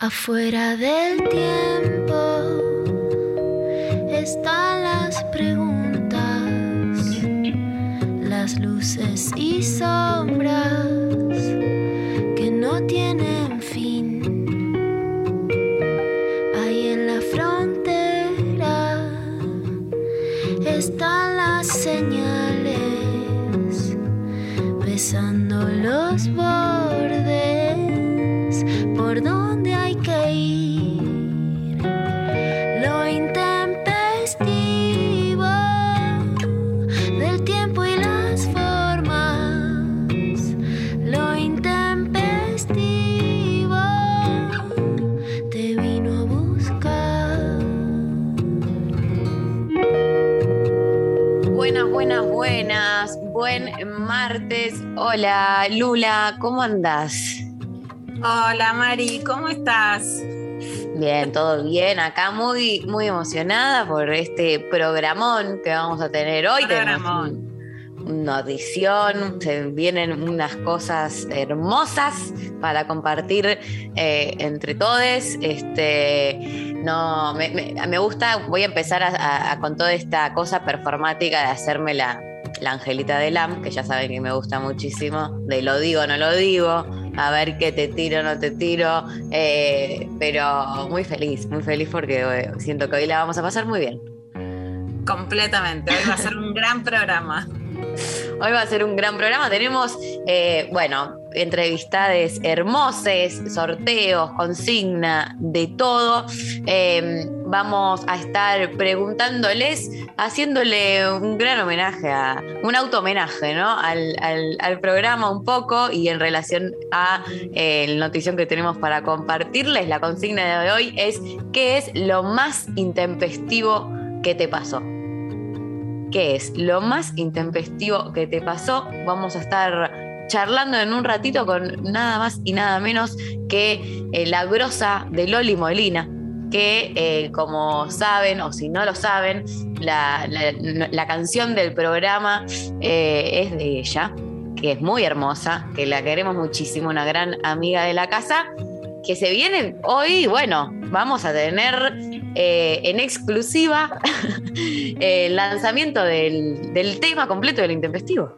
Afuera del tiempo están las preguntas, las luces y sombras martes. Hola, Lula, ¿cómo andás? Hola Mari, ¿cómo estás? Bien, todo bien. Acá muy, muy emocionada por este programón que vamos a tener hoy. Programón. un- una audición, se vienen unas cosas hermosas para compartir eh, entre todos. Este, no, me, me- me gusta, voy a empezar a- a- a con toda esta cosa performática de hacerme la, la Angelita de Lam, que ya saben que me gusta muchísimo, de lo digo, no lo digo, a ver qué te tiro, no te tiro, eh, pero muy feliz, muy feliz porque eh, siento que hoy la vamos a pasar muy bien. Completamente, hoy va a ser un gran programa. Hoy va a ser un gran programa. Tenemos, eh, bueno, entrevistades hermosas, sorteos, consigna, de todo. Eh, vamos a estar preguntándoles, haciéndole un gran homenaje, a, un auto homenaje, ¿no? Al, programa un poco y en relación a eh, la notición que tenemos para compartirles. La consigna de hoy es: ¿qué es lo más intempestivo que te pasó? ¿Qué es lo más intempestivo que te pasó? Vamos a estar charlando en un ratito con nada más y nada menos que eh, la grosa de Loli Molina, que eh, como saben o si no lo saben, la, canción del programa eh, es de ella, que es muy hermosa, que la queremos muchísimo, una gran amiga de la casa, que se viene hoy, bueno, vamos a tener en exclusiva el lanzamiento del, del tema completo del intempestivo.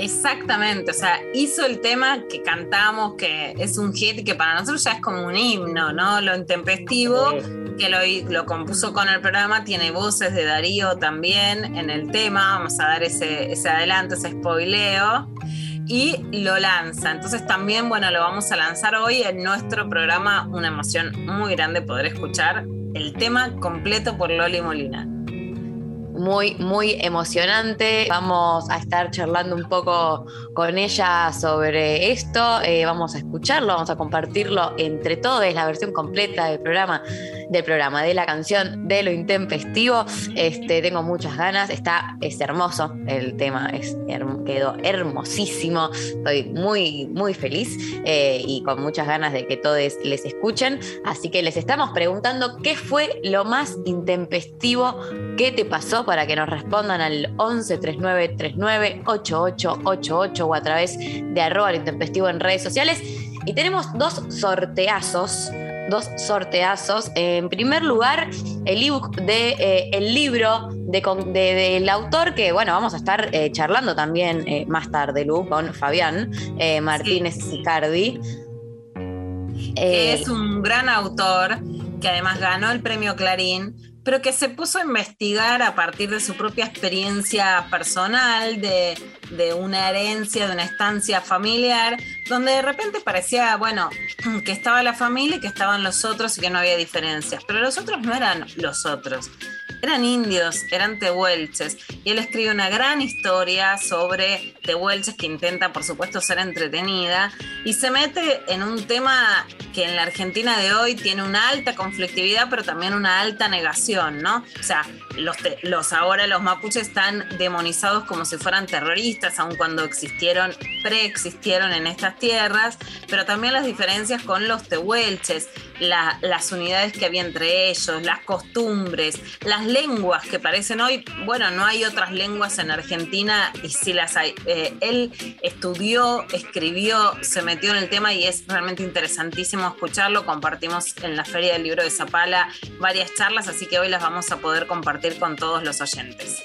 Exactamente, o sea, hizo el tema que cantamos, que es un hit que para nosotros ya es como un himno, ¿no? Lo intempestivo, que lo, lo compuso con el programa, tiene voces de Darío también en el tema, vamos a dar ese, ese adelanto, ese spoileo. Y lo lanza. Entonces también, bueno, lo vamos a lanzar hoy en nuestro programa. Una emoción muy grande poder escuchar el tema completo por Loli Molina. Muy, muy emocionante. Vamos a estar charlando un poco con ella sobre esto. Eh, vamos a escucharlo, vamos a compartirlo entre todos. La versión completa del programa, del programa, de la canción de lo intempestivo. Este, tengo muchas ganas. Está, es hermoso el tema, es, quedó hermosísimo. Estoy muy, muy feliz eh, y con muchas ganas de que todos les escuchen. Así que les estamos preguntando qué fue lo más intempestivo ¿Qué te pasó? Para que nos respondan al 11 39 39 8888 o a través de arroba intempestivo en redes sociales. Y tenemos dos sorteazos. Dos sorteazos. En primer lugar, el ebook de eh, el libro de, con- de- del autor, que bueno, vamos a estar eh, charlando también eh, más tarde, Lu, con Fabián Martínez Sicardi. que Eh, es un gran autor que además ganó el premio Clarín, pero que se puso a investigar a partir de su propia experiencia personal, de, de una herencia, de una estancia familiar, donde de repente parecía, bueno, que estaba la familia y que estaban los otros y que no había diferencias, pero los otros no eran los otros. Eran indios, eran tehuelches, y él escribe una gran historia sobre tehuelches que intenta, por supuesto, ser entretenida, y se mete en un tema que en la Argentina de hoy tiene una alta conflictividad, pero también una alta negación, ¿no? O sea, los, los ahora los mapuches están demonizados como si fueran terroristas, aun cuando existieron, preexistieron en estas tierras, pero también las diferencias con los tehuelches, la- las unidades que había entre ellos, las costumbres, las lenguas que parecen hoy, bueno, no hay otras lenguas en Argentina y sí las hay. Eh, él estudió, escribió, se metió en el tema y es realmente interesantísimo escucharlo. Compartimos en la Feria del Libro de Zapala varias charlas, así que hoy las vamos a poder compartir con todos los oyentes.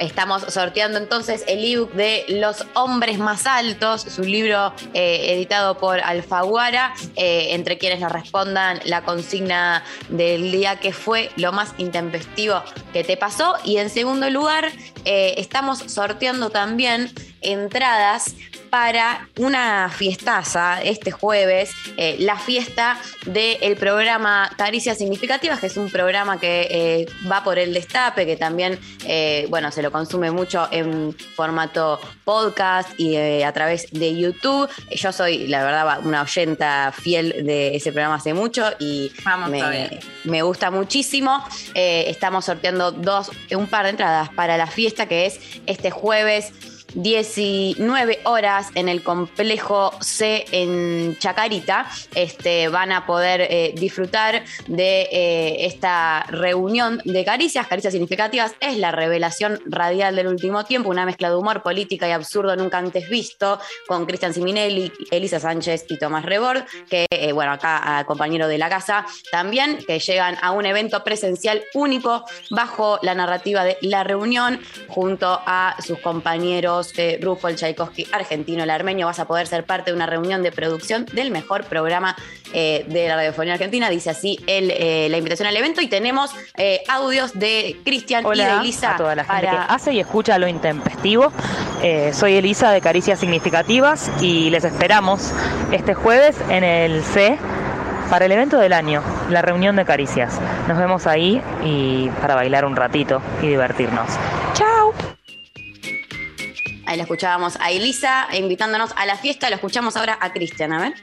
Estamos sorteando entonces el ebook de Los Hombres Más Altos, su libro eh, editado por Alfaguara, eh, entre quienes nos respondan la consigna del día que fue lo más intempestivo que te pasó. Y en segundo lugar, eh, estamos sorteando también entradas para una fiestaza este jueves, eh, la fiesta del programa Caricias Significativas, que es un programa que eh, va por el destape, que también, eh, bueno, se lo consume mucho en formato podcast y a través de YouTube. Yo soy, la verdad, una oyenta fiel de ese programa hace mucho y me, me, gusta muchísimo. estamos sorteando dos, un par de entradas para la fiesta que es este jueves 19 horas en el complejo C en Chacarita. Este, van a poder eh, disfrutar de eh, esta reunión de caricias, caricias significativas. Es la revelación radial del último tiempo, una mezcla de humor, política y absurdo nunca antes visto, con Cristian Siminelli, Elisa Sánchez y Tomás Rebord, que, eh, bueno, acá compañero de la casa también, que llegan a un evento presencial único bajo la narrativa de la reunión, junto a sus compañeros Rufo, el Tchaikovsky argentino, el armenio, vas a poder ser parte de una reunión de producción del mejor programa eh, de la radiofonía argentina. Dice así el, eh, la invitación al evento y tenemos eh, audios de Cristian y de Elisa. A toda la gente que hace y escucha lo intempestivo. soy Elisa de Caricias Significativas y les esperamos este jueves en el C para el evento del año, la reunión de caricias. Nos vemos ahí y para bailar un ratito y divertirnos. ¡Chao! Ahí la escuchábamos a Elisa invitándonos a la fiesta. Lo escuchamos ahora a Cristian, a ver.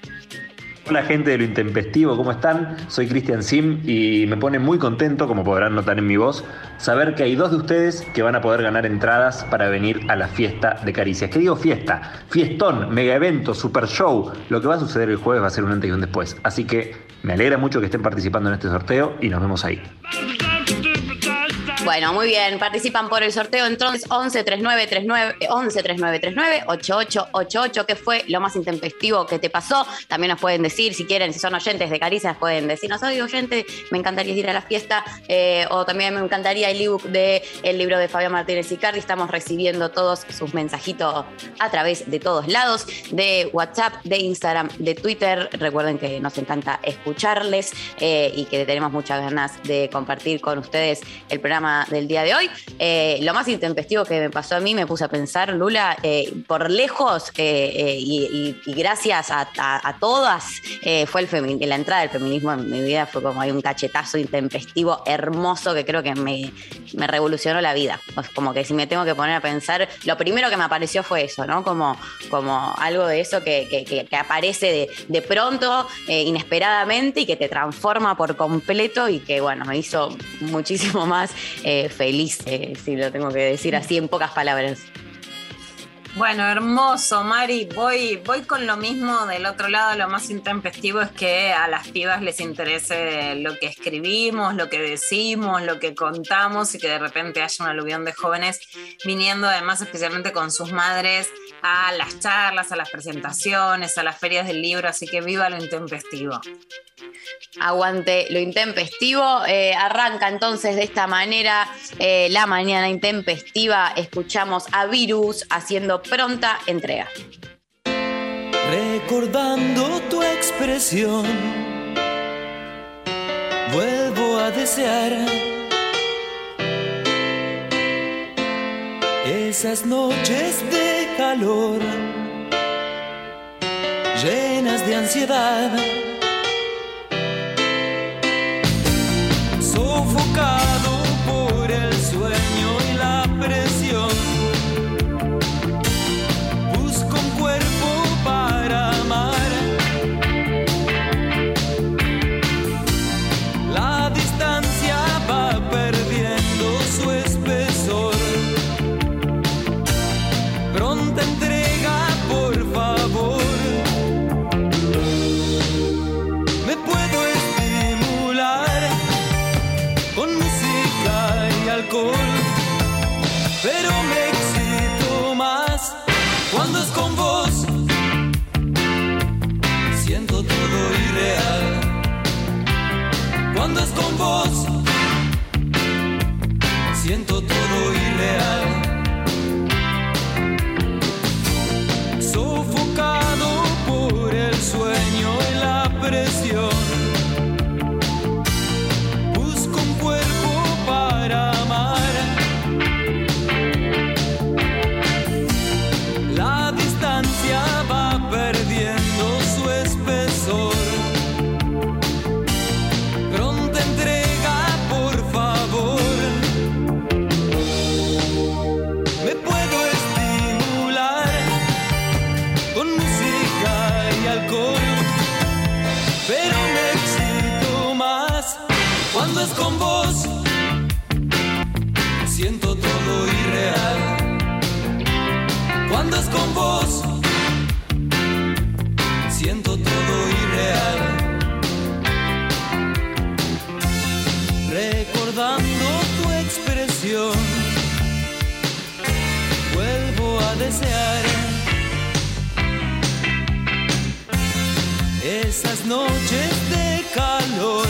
Hola gente de lo intempestivo, ¿cómo están? Soy Cristian Sim y me pone muy contento, como podrán notar en mi voz, saber que hay dos de ustedes que van a poder ganar entradas para venir a la fiesta de Caricias. ¿Qué digo fiesta? Fiestón, mega evento, super show. Lo que va a suceder el jueves va a ser un antes y un después. Así que me alegra mucho que estén participando en este sorteo y nos vemos ahí. Bueno, muy bien. Participan por el sorteo entonces 11 39 39 11 39 39 8888, que fue lo más intempestivo que te pasó. También nos pueden decir, si quieren, si son oyentes de Caricias, pueden decirnos, soy oyente, me encantaría ir a la fiesta. Eh, o también me encantaría el ebook de el libro de Fabián Martínez Icardi. Estamos recibiendo todos sus mensajitos a través de todos lados, de WhatsApp, de Instagram, de Twitter. Recuerden que nos encanta escucharles eh, y que tenemos muchas ganas de compartir con ustedes el programa del día de hoy. Eh, lo más intempestivo que me pasó a mí, me puse a pensar, Lula, eh, por lejos eh, y, gracias a, todas, fue el la entrada del feminismo en mi vida, fue como hay un cachetazo intempestivo hermoso que creo que me, revolucionó la vida. como que si me tengo que poner a pensar, lo primero que me apareció fue eso, ¿no? Como, como algo de eso que, aparece de, de pronto, inesperadamente y que te transforma por completo y que, bueno, me hizo muchísimo más eh, feliz, eh, si lo tengo que decir así en pocas palabras. Bueno, hermoso, Mari. Voy, voy con lo mismo del otro lado. Lo más intempestivo es que a las pibas les interese lo que escribimos, lo que decimos, lo que contamos y que de repente haya un aluvión de jóvenes viniendo, además, especialmente con sus madres, a las charlas, a las presentaciones, a las ferias del libro. Así que viva lo intempestivo. Aguante lo intempestivo. Eh, arranca entonces de esta manera eh, la mañana intempestiva. Escuchamos a Virus haciendo pronta entrega. Recordando tu expresión, vuelvo a desear esas noches de calor llenas de ansiedad sofocado confundes con vos. Siento todo irreal. Con vos, siento todo irreal. Recordando tu expresión, vuelvo a desear esas noches de calor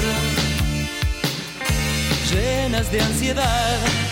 llenas de ansiedad.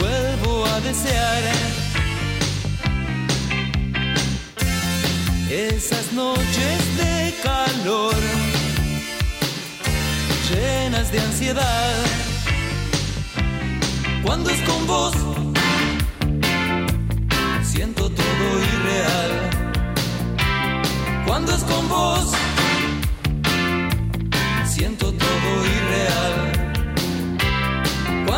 Vuelvo a desear esas noches de calor llenas de ansiedad. Cuando es con vos, siento todo irreal. Cuando es con vos, siento todo irreal.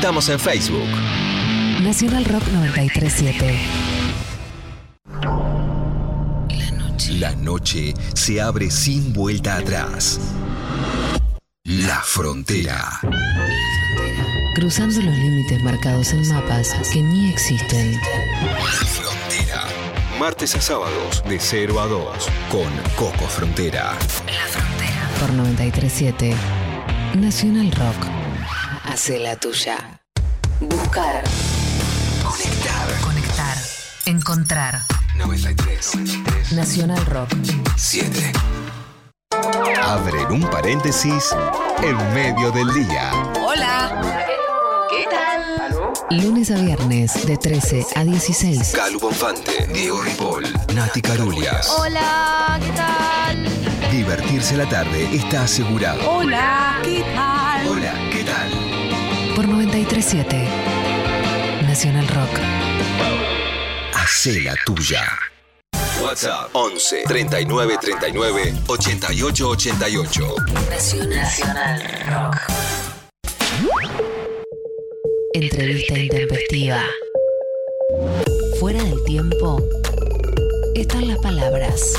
Estamos en Facebook. Nacional Rock 937. La noche se abre sin vuelta atrás. La frontera. Cruzando los límites marcados en mapas que ni existen. La frontera. Martes a sábados de 0 a 2 con Coco Frontera. Por 937. Nacional Rock. Hace la tuya. Buscar. Conectar. Conectar. Encontrar. 93. Nacional Rock. 7. Abren un paréntesis en medio del día. Hola. ¿Qué tal? Lunes a viernes de 13 a 16. Calu Bonfante, Diego Ripoll, Nati Carulias. Hola, ¿qué tal? Divertirse la tarde está asegurado. Hola, ¿qué tal? Hola, ¿qué tal? Por 937. Nacional Rock. Hacé la tuya. WhatsApp 11 39 39 88 88. Nacional Rock. Entrevista intempestiva. Fuera del tiempo están las palabras.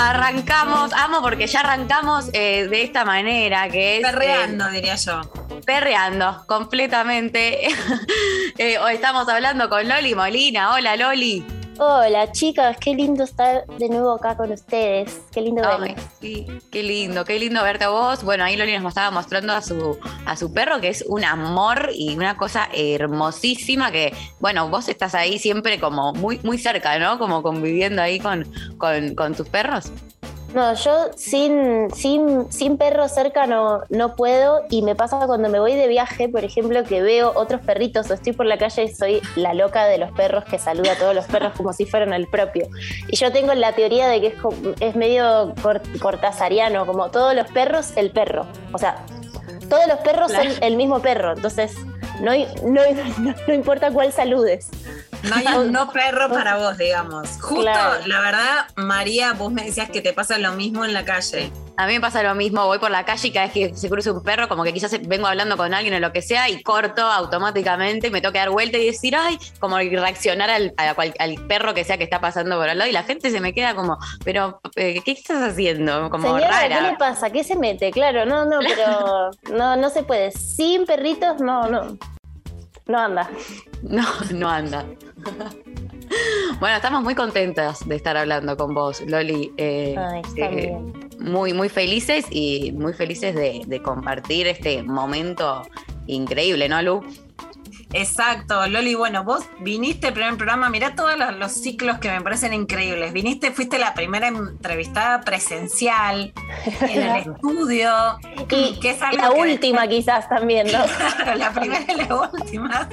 Arrancamos, amo porque ya arrancamos eh, de esta manera, que es... eh, Perreando, diría yo. perreando completamente. Eh, hoy estamos hablando con Loli Molina. Hola Loli. Hola chicas, qué lindo estar de nuevo acá con ustedes. Qué lindo verme. sí, qué lindo, qué lindo verte a vos. Bueno, ahí Loli nos estaba mostrando a su, a su perro, que es un amor y una cosa hermosísima que, bueno, vos estás ahí siempre como muy, muy cerca, ¿no? Como conviviendo ahí con, con, con tus perros. No, yo sin, sin, sin perro cerca no, no puedo y me pasa cuando me voy de viaje, por ejemplo, que veo otros perritos o estoy por la calle y soy la loca de los perros que saluda a todos los perros como si fueran el propio. Y yo tengo la teoría de que es, es medio cor- cortasariano, como todos los perros, el perro. O sea, todos los perros son el mismo perro, entonces no, no, no, no importa cuál saludes. No hay un no perro para vos, digamos. Justo, Claro. la verdad, María, vos me decías que te pasa lo mismo en la calle. A mí me pasa lo mismo, voy por la calle y cada vez que se cruza un perro, como que quizás vengo hablando con alguien o lo que sea y corto automáticamente, me tengo que dar vuelta y decir, ay, como reaccionar al, a cual- al perro que sea que está pasando por al lado y la gente se me queda como, pero, eh, ¿qué estás haciendo? Como Señora, ¿qué le rara. pasa? ¿Qué se mete? Claro, no, no, pero no, no se puede. Sin perritos, no, no. No anda. No, no anda. Bueno, estamos muy contentas de estar hablando con vos, Loli. Eh, Ay, está eh, bien. muy, muy felices y muy felices de, de compartir este momento increíble, ¿no, Lu? Exacto, Loli. Bueno, vos viniste al primer programa, mirá todos los, los ciclos que me parecen increíbles. Viniste, fuiste la primera entrevistada presencial en el estudio. Y que es la que última quizás también, ¿no? Claro, la primera y la última.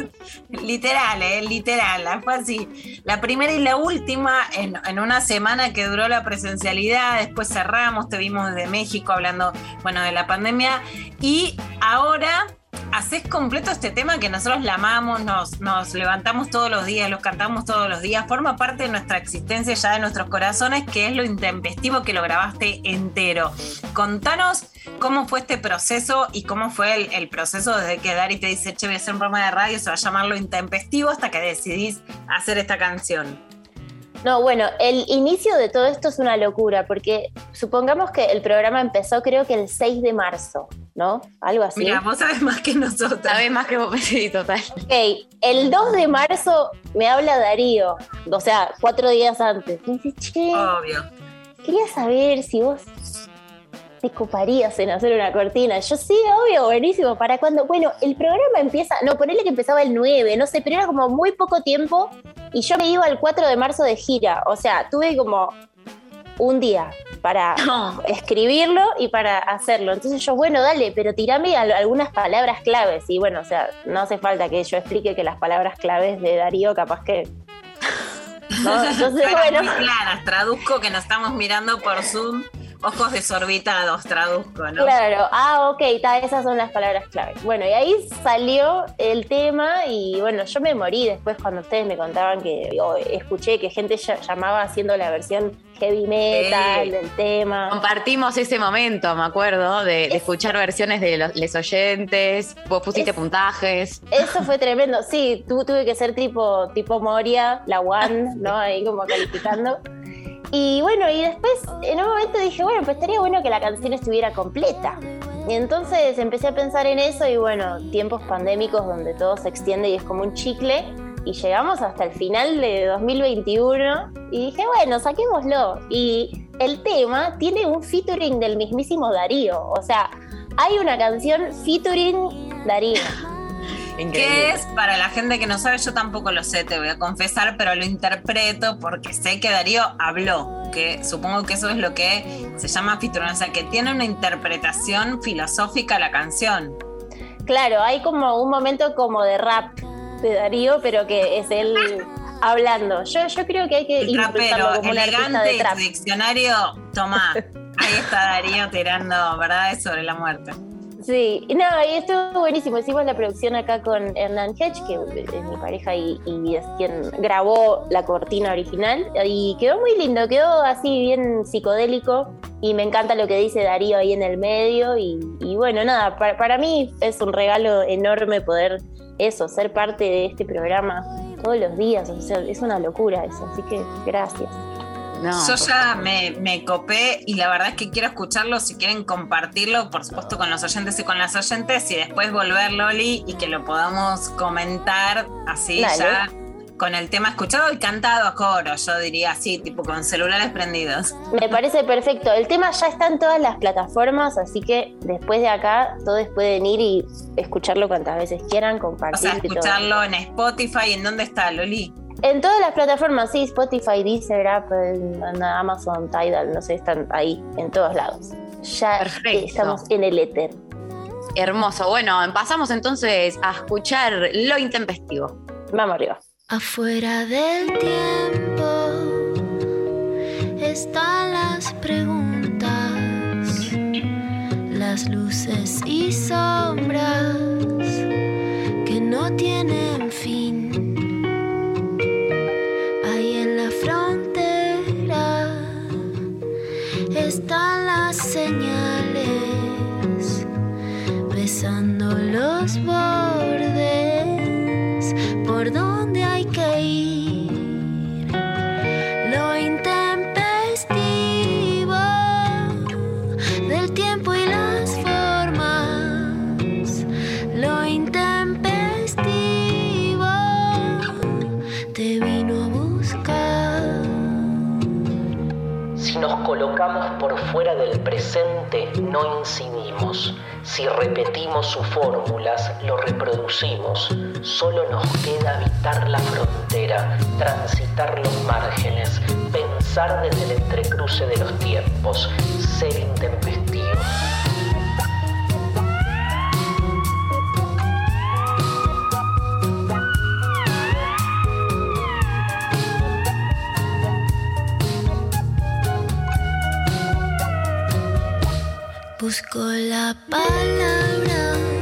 Literal, ¿eh? Literal. Fue así. La primera y la última en, en una semana que duró la presencialidad. Después cerramos, te vimos desde México hablando, bueno, de la pandemia. Y ahora haces completo este tema que nosotros la amamos, nos, levantamos todos los días, lo cantamos todos los días. Forma parte de nuestra existencia ya de nuestros corazones, que es lo intempestivo que lo grabaste entero. Contanos cómo fue este proceso y cómo fue el, el proceso desde que Dari te dice, che, voy a hacer un programa de radio, se va a llamar Lo Intempestivo, hasta que decidís hacer esta canción. No, bueno, el inicio de todo esto es una locura, porque supongamos que el programa empezó creo que el 6 de marzo, ¿no? Algo así. Mira, vos sabés más que nosotros. Sabes más que vos, sí, total. Ok, el 2 de marzo me habla Darío, o sea, cuatro días antes. Me dice, che, Obvio. quería saber si vos te coparías en hacer una cortina. Yo sí, obvio, buenísimo. ¿Para cuándo? Bueno, el programa empieza, no, ponele que empezaba el 9, no sé, pero era como muy poco tiempo y yo me iba el 4 de marzo de gira. O sea, tuve como un día para No. escribirlo y para hacerlo. Entonces yo, bueno, dale, pero tirame al- algunas palabras claves. Y bueno, o sea, no hace falta que yo explique que las palabras claves de Darío capaz que... ¿no? Entonces, bueno, muy claras. Traduzco que nos estamos mirando por Zoom. Ojos desorbitados, traduzco, ¿no? Claro, ah, ok, ta, esas son las palabras claves. Bueno, y ahí salió el tema y bueno, yo me morí después cuando ustedes me contaban que o escuché que gente llamaba haciendo la versión heavy metal Sí. del tema. Compartimos ese momento, me acuerdo, de, de escuchar versiones de los les oyentes. Vos pusiste Es- puntajes. Eso fue tremendo. Sí, tu- tuve que ser tipo, tipo Moria, la One, ¿no? Ahí como calificando. Y bueno, y después en un momento dije, bueno, pues estaría bueno que la canción estuviera completa. Y entonces empecé a pensar en eso y bueno, tiempos pandémicos donde todo se extiende y es como un chicle. Y llegamos hasta el final de 2021 y dije, bueno, saquémoslo. Y el tema tiene un featuring del mismísimo Darío. O sea, hay una canción featuring Darío. ¿Qué es? Para la gente que no sabe, yo tampoco lo sé, te voy a confesar, pero lo interpreto porque sé que Darío habló, que supongo que eso es lo que se llama featuring, o sea, que tiene una interpretación filosófica la canción. Claro, hay como un momento como de rap de Darío, pero que es él hablando. Yo, yo creo que hay que El trapero, como elegante de trap. diccionario, tomá. Ahí está Darío tirando verdades sobre la muerte. Sí, no, y estuvo buenísimo. Hicimos la producción acá con Hernán Hedge, que es mi pareja y, y es quien grabó la cortina original. Y quedó muy lindo, quedó así bien psicodélico. Y me encanta lo que dice Darío ahí en el medio. Y, y bueno, nada, para, para mí es un regalo enorme poder eso, ser parte de este programa todos los días. O sea, es una locura eso. Así que gracias. No, Yo ya me, me copé y la verdad es que quiero escucharlo, si quieren compartirlo, por supuesto con los oyentes y con las oyentes, y después volver, Loli, y que lo podamos comentar así Dale. ya con el tema escuchado y cantado a coro, yo diría así, tipo con celulares prendidos. Me parece perfecto. El tema ya está en todas las plataformas, así que después de acá todos pueden ir y escucharlo cuantas veces quieran, O compartir. sea, escucharlo en Spotify, ¿en dónde está, Loli? En todas las plataformas, sí, Spotify, Deezer, Apple, Amazon, Tidal, no sé, están ahí, en todos lados. Ya Perfecto. estamos en el éter. hermoso. Bueno, pasamos entonces a escuchar lo intempestivo. Vamos arriba. Afuera del tiempo están las preguntas, las luces y sombras que no tienen están las señales, besando los bordes, por donde colocamos por fuera del presente, no incidimos. Si repetimos sus fórmulas, lo reproducimos. Solo nos queda habitar la frontera, transitar los márgenes, pensar desde el entrecruce de los tiempos, ser intempestivos. Busco la palabra,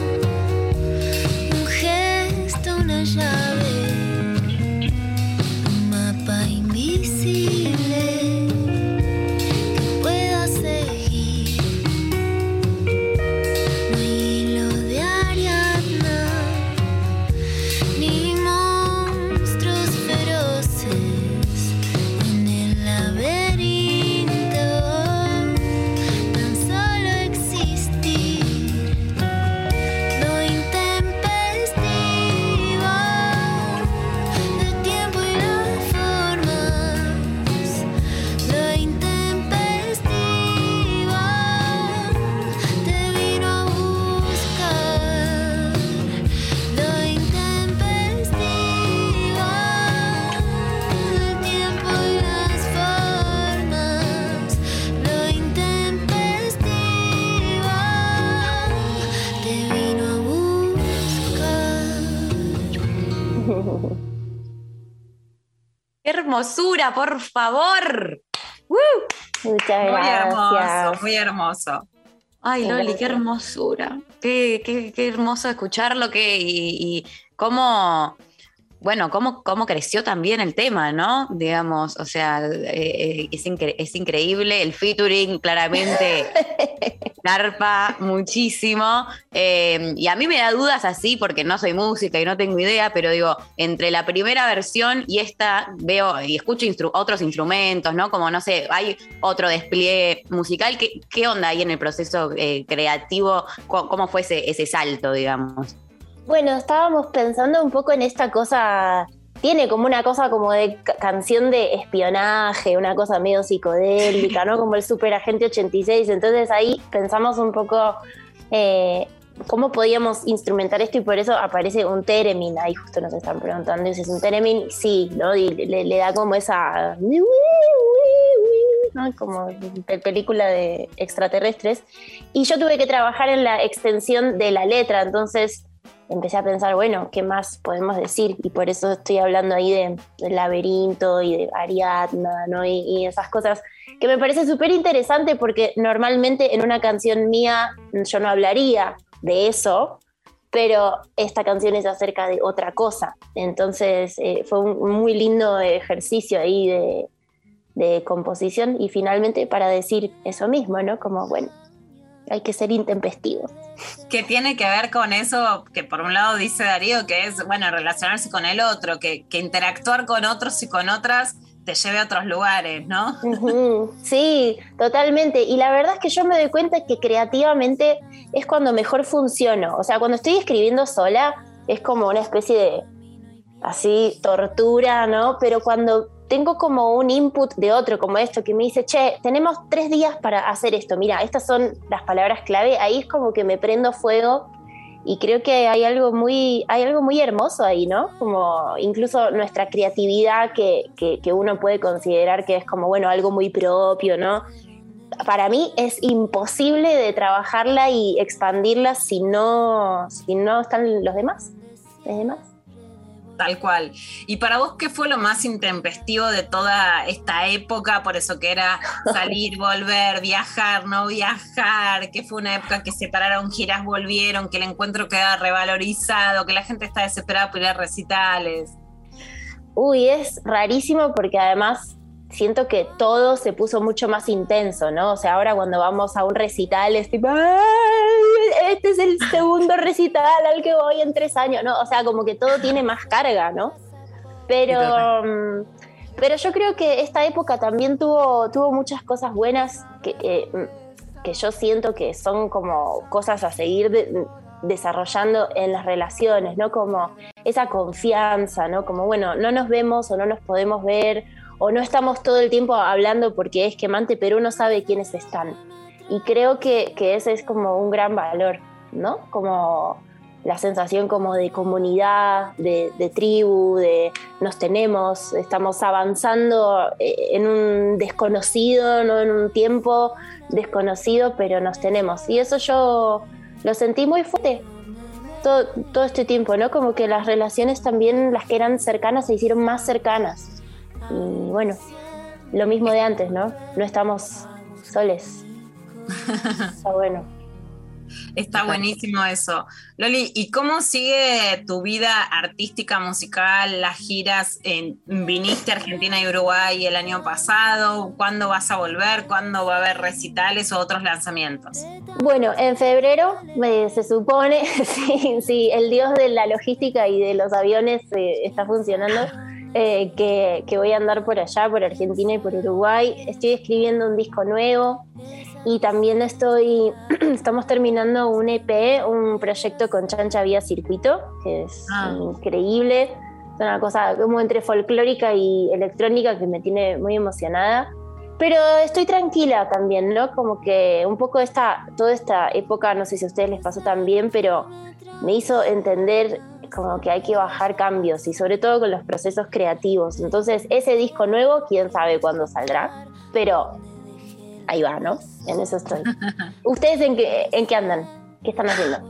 por favor! Muchas Muy hermoso, muy hermoso. Ay, Loli, qué hermosura. Qué, qué- qué hermoso escucharlo que, y, y cómo, bueno, cómo, cómo creció también el tema, ¿no? Digamos, o sea, eh, eh, es, incre- es increíble. El featuring, claramente, garpa muchísimo. Eh, y a mí me da dudas así porque no soy música y no tengo idea, pero digo, entre la primera versión y esta veo y escucho instru- otros instrumentos, ¿no? Como, no sé, hay otro despliegue musical. ¿Qué, qué onda ahí en el proceso eh, creativo? ¿Cómo, cómo fue ese, ese salto, digamos? Bueno, estábamos pensando un poco en esta cosa. Tiene como una cosa como de ca- canción de espionaje, una cosa medio psicodélica, ¿no? Como el Super Agente 86. Entonces ahí pensamos un poco eh, cómo podíamos instrumentar esto y por eso aparece un theremin. Ahí justo nos están preguntando si es un theremin. Sí, ¿no? Y le, da como esa. Como pe- película de extraterrestres. Y yo tuve que trabajar en la extensión de la letra, entonces empecé a pensar, bueno, ¿qué más podemos decir? Y por eso estoy hablando ahí de, del laberinto y de Ariadna, ¿no? Y, y esas cosas que me parece súper interesante porque normalmente en una canción mía yo no hablaría de eso, pero esta canción es acerca de otra cosa. Entonces eh, fue un muy lindo ejercicio ahí de, de composición y finalmente para decir eso mismo, ¿no? Como, bueno, hay que ser intempestivos. que tiene que ver con eso que por un lado dice Darío, que es, bueno, relacionarse con el otro, que, que interactuar con otros y con otras te lleve a otros lugares, ¿no? Sí, totalmente. Y la verdad es que yo me doy cuenta que creativamente es cuando mejor funciono. O sea, cuando estoy escribiendo sola es como una especie de así tortura, ¿no? Pero cuando tengo como un input de otro, como esto, que me dice, che, tenemos tres días para hacer esto, mira, estas son las palabras clave, ahí es como que me prendo fuego y creo que hay algo muy, hay algo muy hermoso ahí, ¿no? Como incluso nuestra creatividad que, que, que uno puede considerar que es como, bueno, algo muy propio, ¿no? Para mí es imposible de trabajarla y expandirla si no, si no están los demás. ¿Los demás? Tal cual. ¿Y para vos qué fue lo más intempestivo de toda esta época? Por eso que era salir, volver, viajar, no viajar, que fue una época que se pararon giras, volvieron, que el encuentro queda revalorizado, que la gente está desesperada por ir a recitales. Uy, es rarísimo porque además siento que todo se puso mucho más intenso, ¿no? O sea, ahora cuando vamos a un recital es tipo, "Ay, este es el segundo recital al que voy en tres años, ¿no? O sea, como que todo tiene más carga, ¿no? Pero, mm, pero yo creo que esta época también tuvo, tuvo muchas cosas buenas que, eh, que yo siento que son como cosas a seguir de- desarrollando en las relaciones, ¿no? Como esa confianza, ¿no? Como, bueno, no nos vemos o no nos podemos ver o no estamos todo el tiempo hablando porque es quemante, pero uno sabe quiénes están. Y creo que, que ese es como un gran valor, ¿no? Como la sensación como de comunidad, de, de tribu, de nos tenemos, estamos avanzando eh, en un desconocido, no en un tiempo desconocido, pero nos tenemos. Y eso yo lo sentí muy fuerte todo, todo este tiempo, ¿no? Como que las relaciones también, las que eran cercanas, se hicieron más cercanas. Y bueno, lo mismo de antes, ¿no? No estamos soles. Está bueno. Está buenísimo eso. Loli, ¿y cómo sigue tu vida artística, musical, las giras? En- viniste a Argentina y Uruguay el año pasado. ¿Cuándo vas a volver? ¿Cuándo va a haber recitales o otros lanzamientos? Bueno, en febrero me- se supone, sí, sí, el dios de la logística y de los aviones eh, está funcionando, eh, que, que voy a andar por allá, por Argentina y por Uruguay. Estoy escribiendo un disco nuevo y también estoy, estamos terminando un EP, un proyecto con Chancha Vía Circuito, que es Ah. increíble. Es una cosa como entre folclórica y electrónica que me tiene muy emocionada. Pero estoy tranquila también, ¿no? Como que un poco esta, toda esta época, no sé si a ustedes les pasó también, pero me hizo entender como que hay que bajar cambios y sobre todo con los procesos creativos. Entonces, ese disco nuevo, quién sabe cuándo saldrá, pero ahí va, ¿no? En eso estoy. ¿Ustedes en qué, en qué andan? ¿Qué están haciendo?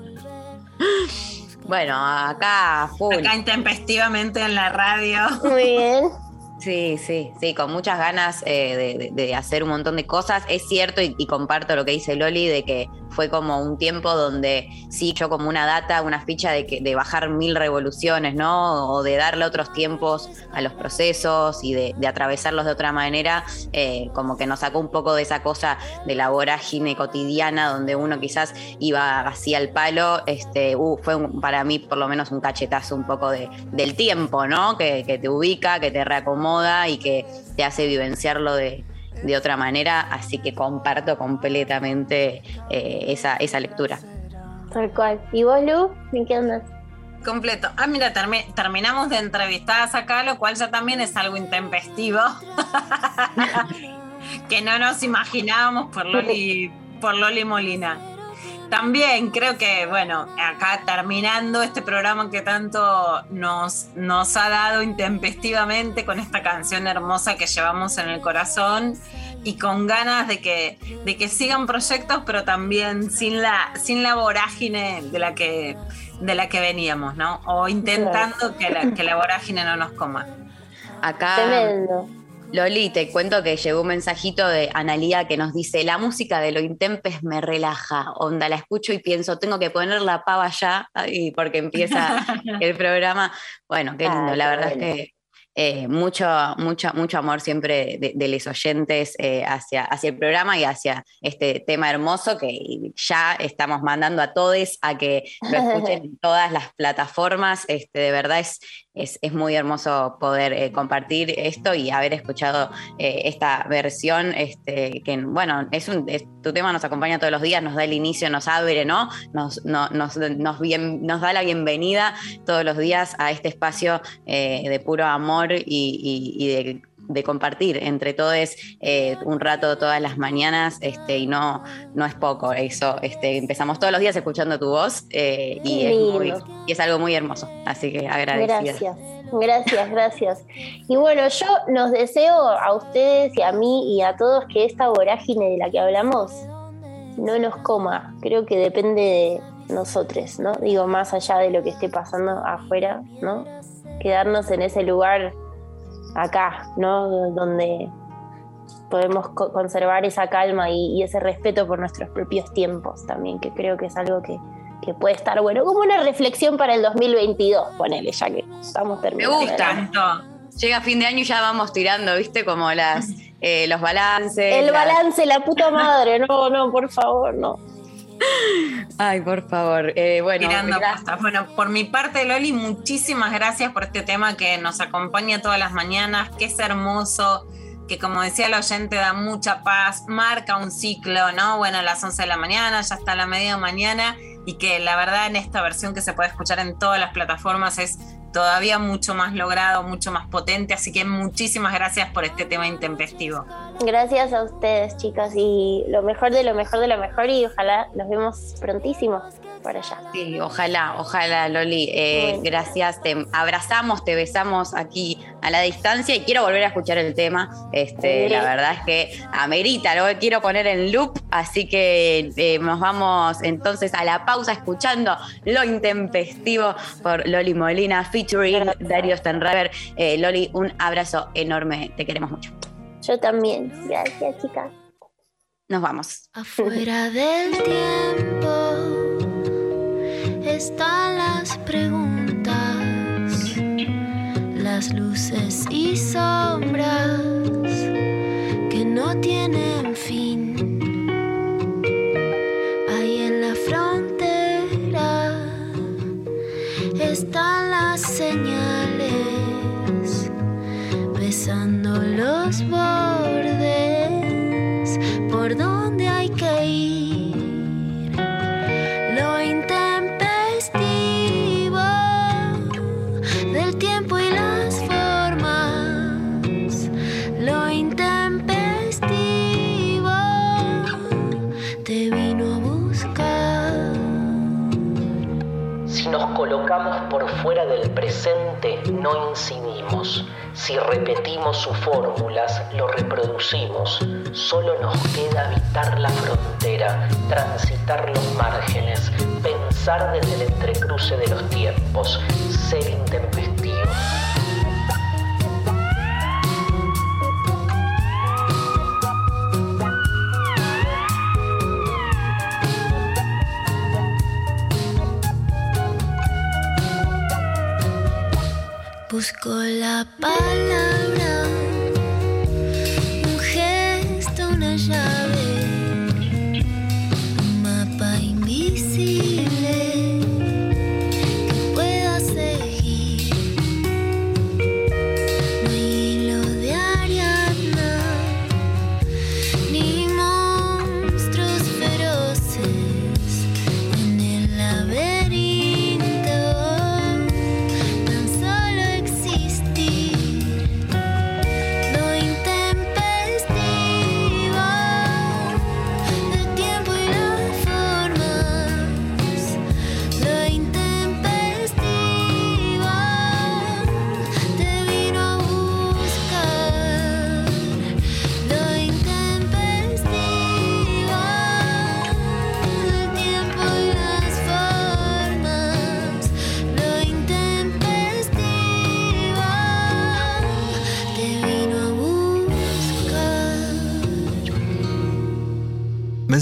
Bueno, acá full. Acá intempestivamente en la radio. Muy bien. Sí, sí, sí, con muchas ganas eh, de, de- de hacer un montón de cosas. Es cierto y, y comparto lo que dice Loli de que fue como un tiempo donde sí, yo como una data, una ficha de, que, de bajar mil revoluciones, ¿no? O de darle otros tiempos a los procesos y de, de atravesarlos de otra manera, eh, como que nos sacó un poco de esa cosa de la vorágine cotidiana donde uno quizás iba así al palo. Este, uh, fue un- para mí por lo menos un cachetazo un poco de, del tiempo, ¿no? Que, que te ubica, que te reacomoda y que te hace vivenciarlo de, de otra manera. Así que comparto completamente eh, esa, esa lectura. Tal cual. ¿Y vos, Lu? ¿En qué andas? Completo. Ah, mira, termi- terminamos de entrevistadas acá, lo cual ya también es algo intempestivo. que no nos imaginábamos por Loli, por Loli Molina. También creo que, bueno, acá terminando este programa que tanto nos, nos ha dado intempestivamente con esta canción hermosa que llevamos en el corazón y con ganas de que, de que sigan proyectos, pero también sin la, sin la vorágine de la que, de la que veníamos, ¿no? O intentando que la, que la vorágine no nos coma. Acá. Tremendo. Loli, te cuento que llegó un mensajito de Analía que nos dice, la música de lo intempes me relaja, onda, la escucho y pienso, tengo que poner la pava ya, y porque empieza el programa. Bueno, qué lindo, Ah, la qué verdad bueno. es que eh, mucho, mucho, mucho amor siempre de, de los oyentes eh, hacia, hacia el programa y hacia este tema hermoso que ya estamos mandando a todos a que lo escuchen en todas las plataformas. Este, de verdad es, es, es muy hermoso poder eh, compartir esto y haber escuchado eh, esta versión, este, que bueno, es un, tu tema nos acompaña todos los días, nos da el inicio, nos abre, ¿no? Nos, no- nos, nos, bien- nos da la bienvenida todos los días a este espacio eh, de puro amor y- y de, de compartir entre todos eh, un rato todas las mañanas este, y no, no es poco eso. Este, empezamos todos los días escuchando tu voz eh, y, es muy- y es algo muy hermoso. Así que agradecida. Gracias, gracias, gracias. Y bueno, yo nos deseo a ustedes y a mí y a todos que esta vorágine de la que hablamos no nos coma. Creo que depende de nosotros, ¿no? Digo, más allá de lo que esté pasando afuera, ¿no? Quedarnos en ese lugar acá, ¿no? Donde podemos co- conservar esa calma y, y ese respeto por nuestros propios tiempos también, que creo que es algo que, que puede estar bueno, como una reflexión para el 2022, ponele, ya que estamos Me terminando. gusta. Llega fin de año y ya vamos tirando, ¿viste? Como las, eh, los balances. El las- balance, la puta madre, no, no, por favor, no. Ay, por favor. Eh, bueno, Tirando postas. Bueno, por mi parte, Loli, muchísimas gracias por este tema que nos acompaña todas las mañanas, que es hermoso, que como decía el oyente, da mucha paz, marca un ciclo, ¿no? Bueno, a las 11 de la mañana, ya está la media mañana, y que la verdad en esta versión que se puede escuchar en todas las plataformas es todavía mucho más logrado, mucho más potente, así que muchísimas gracias por este tema intempestivo. Gracias a ustedes, chicas, y lo mejor de lo mejor de lo mejor, y ojalá nos vemos prontísimo por allá. Sí, ojalá, ojalá, Loli. Eh, Bueno. Gracias, te abrazamos, te besamos aquí a la distancia y quiero volver a escuchar el tema. Este, Sí. la verdad es que amerita, lo quiero poner en loop, así que eh, nos vamos entonces a la pausa escuchando Lo Intempestivo por Loli Molina, featuring Dario Stenraver. Eh, Loli, un abrazo enorme, te queremos mucho. Yo también. Gracias, chicas. Nos vamos. Afuera del tiempo están las preguntas, no incidimos. Si repetimos sus fórmulas, lo reproducimos. Solo nos queda habitar la frontera, transitar los márgenes, pensar desde el entrecruce de los tiempos, ser intempestivos. Busco la palabra,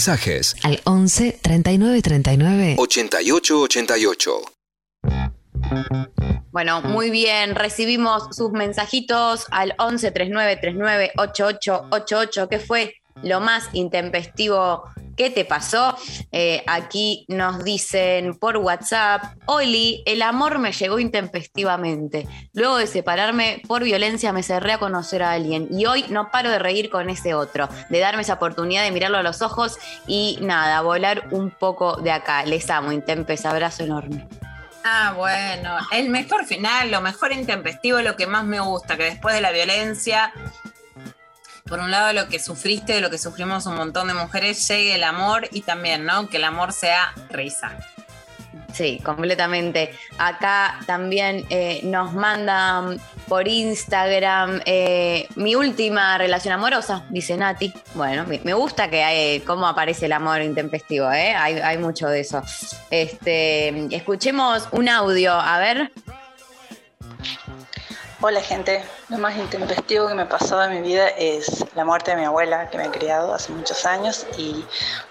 Mensajes Al 11 39 39 88 88. Bueno, muy bien. Recibimos sus mensajitos al 11 39 39 88 88. ¿Qué fue lo más intempestivo que te pasó? Eh, aquí nos dicen por WhatsApp: Oli, el amor me llegó intempestivamente. Luego de separarme por violencia, me cerré a conocer a alguien. Y hoy no paro de reír con ese otro, de darme esa oportunidad de mirarlo a los ojos y nada, volar un poco de acá. Les amo, Intempes. Abrazo enorme. Ah, bueno, el mejor final, lo mejor intempestivo, lo que más me gusta, que después de la violencia, por un lado lo que sufriste, lo que sufrimos un montón de mujeres, llegue el amor y también, ¿no? Que el amor sea risa. Sí, completamente. Acá también eh, nos mandan por Instagram eh, mi última relación amorosa, dice Nati. Bueno, me, gusta que hay, cómo aparece el amor intempestivo, ¿eh? hay, hay mucho de eso. Este, escuchemos un audio, a ver. Hola gente, lo más intempestivo que me pasó en mi vida es la muerte de mi abuela que me ha criado hace muchos años y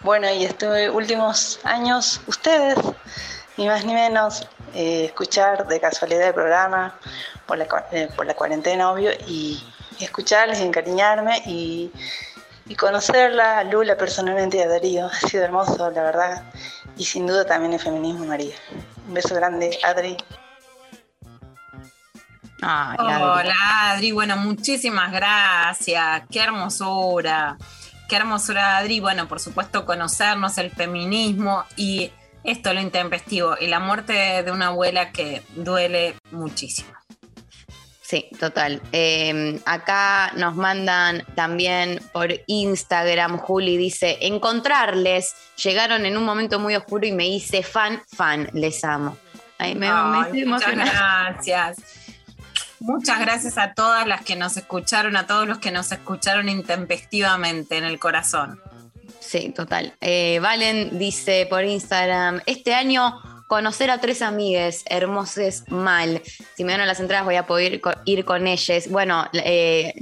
bueno, y estos últimos años ustedes, ni más ni menos, eh, escuchar de casualidad el programa por la, eh, por la cuarentena obvio y, escucharles encariñarme y, y conocerla, Lula personalmente y a Darío. Ha sido hermoso, la verdad. Y sin duda también el feminismo, María. Un beso grande, Adri. Hola Adri, bueno, muchísimas gracias, qué hermosura, qué hermosura Adri, bueno, por supuesto conocernos el feminismo y esto lo intempestivo y la muerte de una abuela que duele muchísimo. Sí, total. Eh, acá nos mandan también por Instagram, Juli dice, encontrarles, llegaron en un momento muy oscuro y me hice fan, fan, les amo. Ay, me, me Ay, estoy emocionada. gracias. Muchas gracias a todas las que nos escucharon, a todos los que nos escucharon intempestivamente en el corazón. Sí, total. Eh, Valen dice por Instagram, este año conocer a tres amigues hermoses mal. Si me dan las entradas voy a poder ir con ellas. Bueno, eh,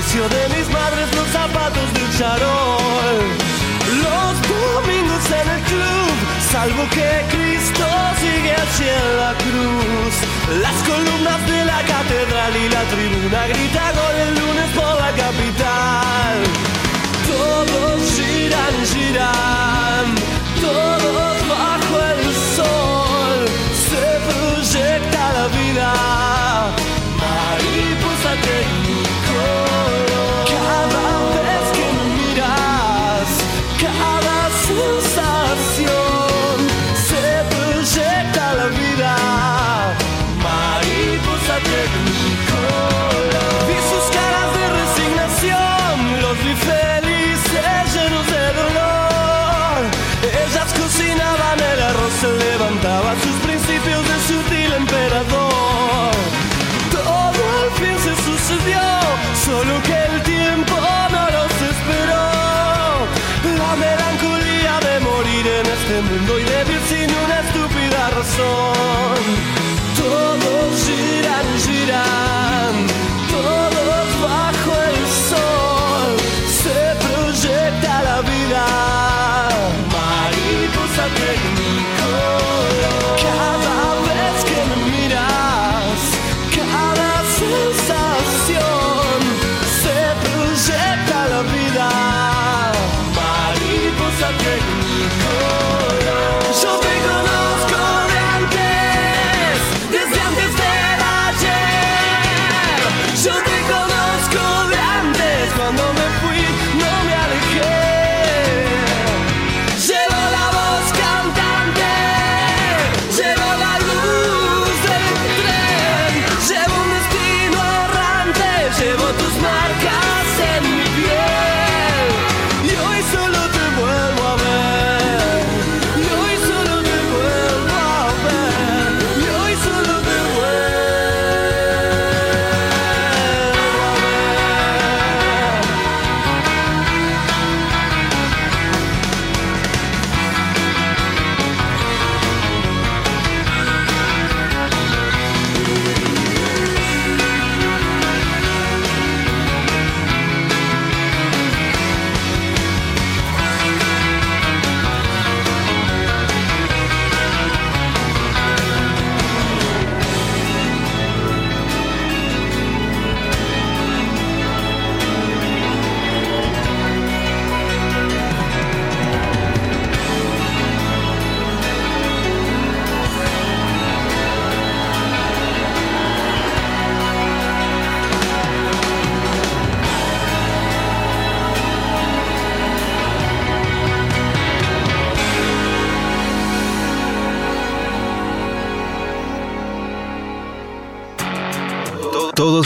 de mis madres, los zapatos del charol, los domingos en el club, salvo que Cristo sigue hacia la cruz, las columnas de la catedral y la tribuna grita gol el lunes por la capital. Todos giran, giran, todos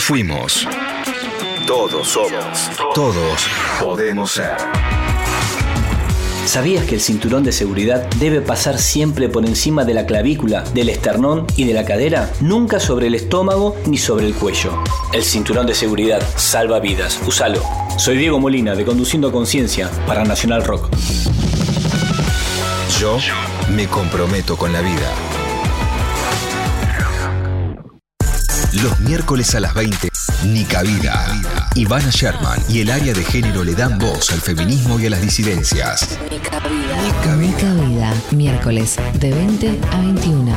fuimos. Todos somos. Todos podemos ser. ¿Sabías que el cinturón de seguridad debe pasar siempre por encima de la clavícula, del esternón y de la cadera? Nunca sobre el estómago ni sobre el cuello. El cinturón de seguridad salva vidas. Úsalo. Soy Diego Molina de Conduciendo Conciencia para Nacional Rock. Yo me comprometo con la vida. Los miércoles a las 20, Nica Vida. Ivana Sherman y el área de género le dan voz al feminismo y a las disidencias. Nica Vida, miércoles de 20 a 21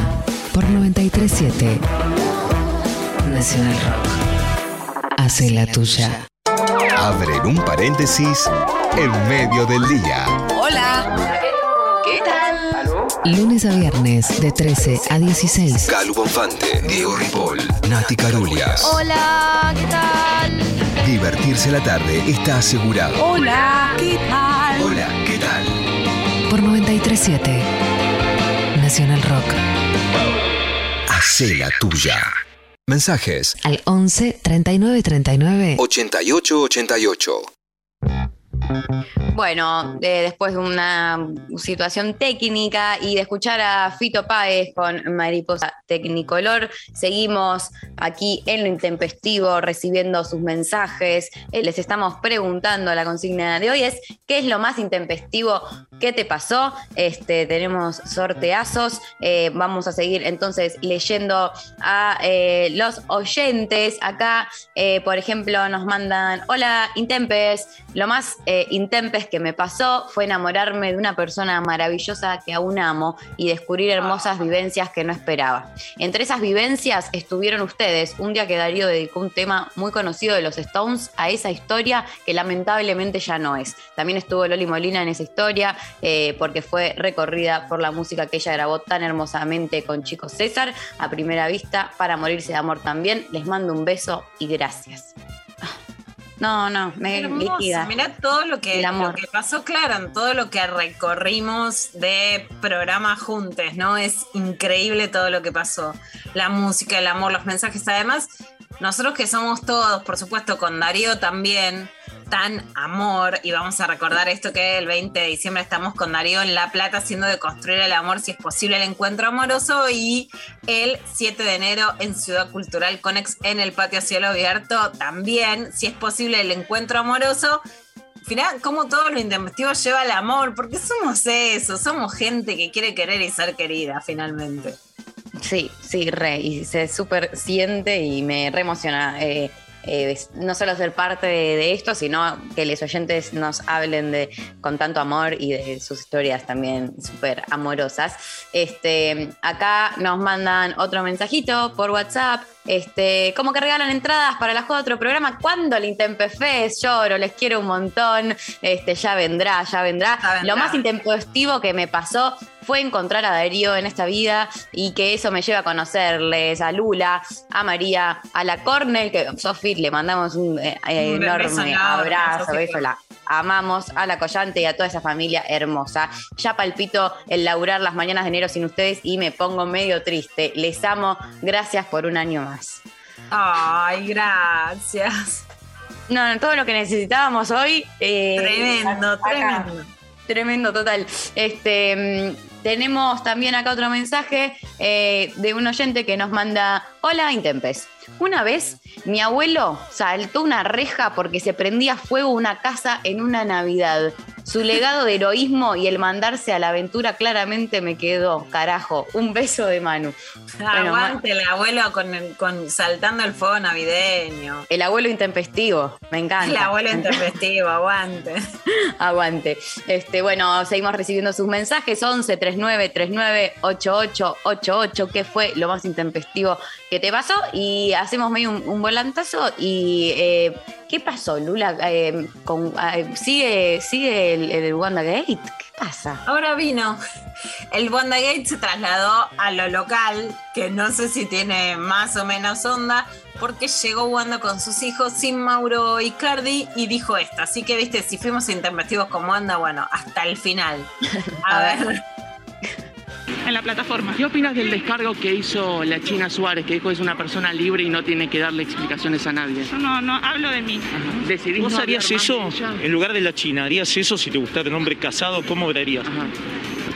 por 937 Nacional Rock. Hace la tuya. Abren un paréntesis en medio del día. Hola. Lunes a viernes de 13 a 16. Calu Bonfante, Diego Ripoll, Nati Carulias. Hola, ¿qué tal? Divertirse la tarde está asegurado. Hola, ¿qué tal? Hola, ¿qué tal? Por 937 Nacional Rock. Hacé la tuya. Mensajes Al 11 39 39 88 88. Bueno, eh, después de una situación técnica y de escuchar a Fito Páez con Mariposa Tecnicolor, seguimos aquí en lo intempestivo recibiendo sus mensajes. Eh, les estamos preguntando, la consigna de hoy es, ¿qué es lo más intempestivo que te pasó? Este, tenemos sorteazos, eh, vamos a seguir entonces leyendo a eh, los oyentes. Acá, eh, por ejemplo, nos mandan, hola, Intempes, lo más intempes que me pasó fue enamorarme de una persona maravillosa que aún amo y descubrir hermosas vivencias que no esperaba. Entre esas vivencias estuvieron ustedes. Un día que Darío dedicó un tema muy conocido de los Stones a esa historia que lamentablemente ya no es. También estuvo Loli Molina en esa historia eh, porque fue recorrida por la música que ella grabó tan hermosamente con Chico César. A primera vista, para morirse de amor también. Les mando un beso y gracias. Ah, No, no, me liquida. Mirá todo lo que, lo que pasó, claro, en todo lo que recorrimos de programas juntos, ¿no? Es increíble todo lo que pasó. La música, el amor, los mensajes. Además, nosotros que somos todos, por supuesto, con Darío también, tan amor, y vamos a recordar esto que el 20 de diciembre estamos con Darío en La Plata haciendo de construir el amor, si es posible, el encuentro amoroso, y el 7 de enero en Ciudad Cultural Conex en el patio cielo abierto también, si es posible, el encuentro amoroso. Final, como todo lo intempestivo lleva al amor, porque somos eso, somos gente que quiere querer y ser querida, finalmente. Sí, sí, re, y se súper siente y me re emociona. eh, eh, no solo ser parte de, de esto, sino que los oyentes nos hablen de con tanto amor y de sus historias también súper amorosas. Este, acá nos mandan otro mensajito por WhatsApp. Este, como que regalan entradas para las juegos de otro programa. ¿Cuándo el Intempefest? Lloro, les quiero un montón. Este, ya vendrá, ya vendrá. Ya vendrá. Lo más intempestivo que me pasó fue encontrar a Darío en esta vida y que eso me lleva a conocerles a Lula, a María, a la Cornel, que Sofi le mandamos un, eh, beso enorme abrazo, beso, la amamos, a la Collante y a toda esa familia hermosa. Ya palpito el laburar las mañanas de enero sin ustedes y me pongo medio triste. Les amo, gracias por un año más. Ay, gracias. No, no, todo lo que necesitábamos hoy. eh, Tremendo, acá. tremendo. Tremendo, total. Este, mm, tenemos también acá otro mensaje eh, de un oyente que nos manda: Hola, Intempes. Una vez mi abuelo saltó una reja porque se prendía fuego una casa en una Navidad. Su legado de heroísmo y el mandarse a la aventura claramente me quedó. Carajo, un beso de Manu. Bueno, Aguante el abuelo con, el- con saltando el fuego navideño. El abuelo intempestivo, me encanta. El abuelo intempestivo, aguante. Aguante. Este, bueno, seguimos recibiendo sus mensajes. 11 39 39 88 88. ¿Qué fue lo más intempestivo que te pasó? Y hacemos medio un, un volantazo. Y eh, ¿qué pasó, Lula? Eh, con- eh, ¿Sigue, sigue el, el WandaGate? ¿Qué pasa? Ahora vino. El WandaGate se trasladó a lo local, que no sé si tiene más o menos onda, porque llegó Wanda con sus hijos sin Mauro Icardi y dijo esto. Así que, viste, si fuimos intempestivos con Wanda, bueno, hasta el final. A, A ver. ver. En la plataforma. ¿Qué opinas del descargo que hizo la China Suárez, que dijo que es una persona libre y no tiene que darle explicaciones a nadie? Yo no, no hablo de mí. ¿Decidís ¿Vos no harías eso en lugar de la China? ¿Harías eso si te gustara un hombre casado? ¿Cómo obrarías?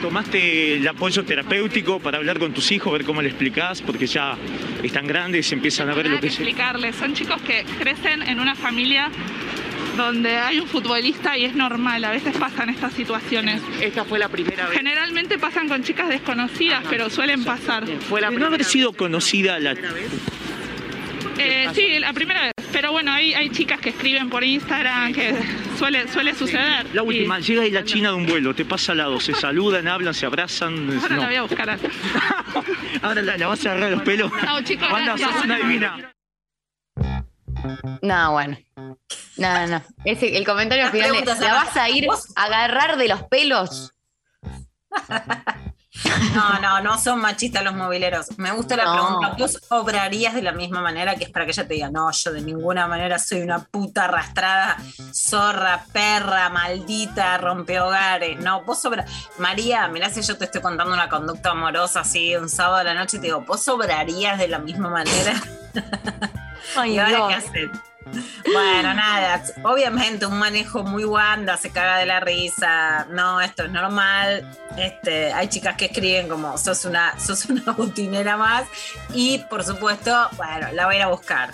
¿Tomaste el apoyo terapéutico para hablar con tus hijos, ver cómo le explicás? Porque ya están grandes y empiezan a ver Nada lo que que es. explicarles. Son chicos que crecen en una familia donde hay un futbolista y es normal. A veces pasan estas situaciones. Esta fue la primera vez. Generalmente pasan con chicas desconocidas, pero suelen pasar. Fue la ¿No haber sido conocida la, Eh, sí, la primera vez. Pero bueno, hay, hay chicas que escriben por Instagram, que suele, suele suceder. La última, llega ahí la China de un vuelo, te pasa al lado, se saludan, hablan, se abrazan. Ahora no. la voy a buscar. Ahora la, la vas a agarrar los pelos. Chao, chicos, gracias. sos una divina. No, bueno. No, no. Ese, el comentario Las final es, ¿la vas a ir a agarrar de los pelos? No, no, no son machistas los mobileros. Me gusta la No. pregunta. ¿Vos obrarías de la misma manera que es para que ella te diga, no, yo de ninguna manera soy una puta arrastrada, zorra, perra, maldita, rompehogares? No, vos obra. María, mirá si yo te estoy contando una conducta amorosa así un sábado a la noche y te digo, ¿vos obrarías de la misma manera? Ay, ¿Y ahora qué hacer? Bueno, nada, obviamente un manejo muy wanda, se caga de la risa, no, esto es normal, este, hay chicas que escriben como sos una, sos una más y por supuesto, bueno, la voy a ir a buscar.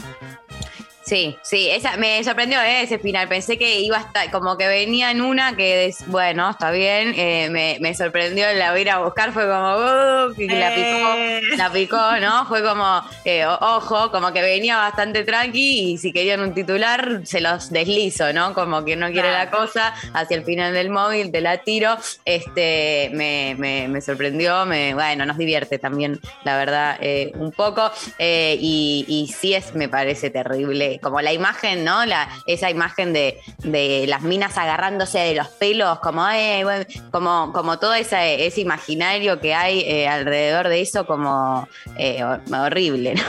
Sí, sí, esa, me sorprendió eh, ese final. Pensé que iba a estar, como que venía en una que, des- bueno, está bien. eh, me, me sorprendió la voy a ir a buscar. Fue como, uh, la Eh. picó, la picó, ¿no? Fue como, eh, ojo, como que venía bastante tranqui y si querían un titular, se los deslizo, ¿no? Como que no quiere la cosa, hacia el final del móvil, te la tiro. Este, me, me- me sorprendió, me, bueno, nos divierte también, la verdad, eh, un poco. y, y sí es, me parece terrible, como la imagen, ¿no? La, esa imagen de, de las minas agarrándose de los pelos, como, eh, bueno, como, como todo ese, ese imaginario que hay eh, alrededor de eso, como eh, hor- horrible, ¿no?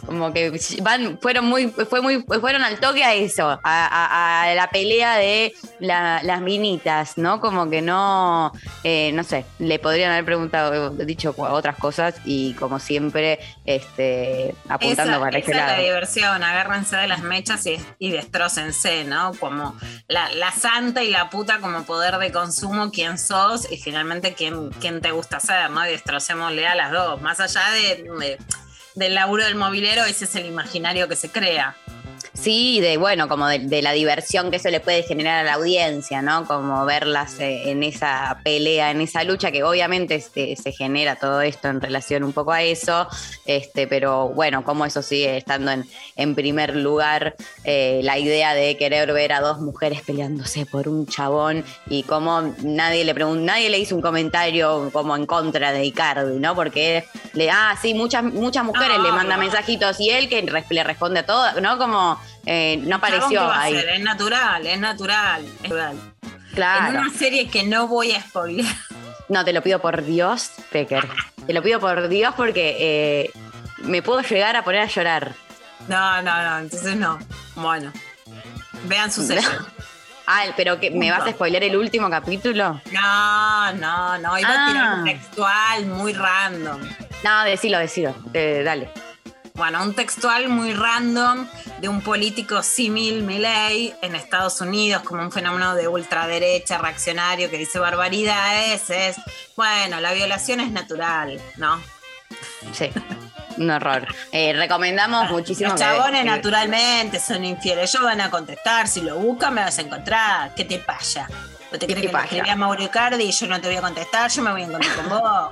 como que van, fueron muy, fue muy, fueron al toque a eso, a, a- a la pelea de la- las minitas, ¿no? Como que no, eh, no sé, le podrían haber preguntado, dicho otras cosas y como siempre, este, apuntando esa, para esa ese es la lado. diversión, agárrense de las mechas y, y destrócense, ¿no? Como la, santa y la puta como poder de consumo, quién sos y finalmente quién, quién te gusta ser, ¿no? Y destrocémosle a las dos. Más allá de, de- del laburo del movilero, ese es el imaginario que se crea. Sí, de bueno, como de, de la diversión que eso le puede generar a la audiencia, ¿no? Como verlas eh, en esa pelea, en esa lucha, que obviamente este, se genera todo esto en relación un poco a eso, este, pero bueno, como eso sigue estando en, en primer lugar, eh, la idea de querer ver a dos mujeres peleándose por un chabón y como nadie le preguntó, nadie le hizo un comentario como en contra de Icardi, ¿no? Porque le, ah, sí, muchas, muchas mujeres le mandan no. mensajitos y él que le responde a todo, ¿no? Como eh, no Chabón, ¿qué apareció va a ahí. Es natural, es natural, es natural. Claro. En una serie que no voy a spoiler. No, te lo pido por Dios, Pecker. Te lo pido por Dios porque eh, me puedo llegar a poner a llorar. No, no, no, entonces no. Bueno, vean su serie. Ah, pero que me vas a spoiler el último capítulo. No, no, no, iba a tirar un Ah. textual muy random. No, decilo, decilo. Eh, dale. Bueno, un textual muy random de un político símil Milley en Estados Unidos como un fenómeno de ultraderecha reaccionario que dice barbaridades es, bueno, la violación es natural, ¿no? Sí. Un horror. Eh, recomendamos muchísimo. Los chabones que- naturalmente son infieles, ellos van a contestar, si lo buscan me vas a encontrar, ¿qué te pasa? ¿O te crees que pasa? escribí a Mauro Icardi y yo no te voy a contestar? Yo me voy a encontrar con vos.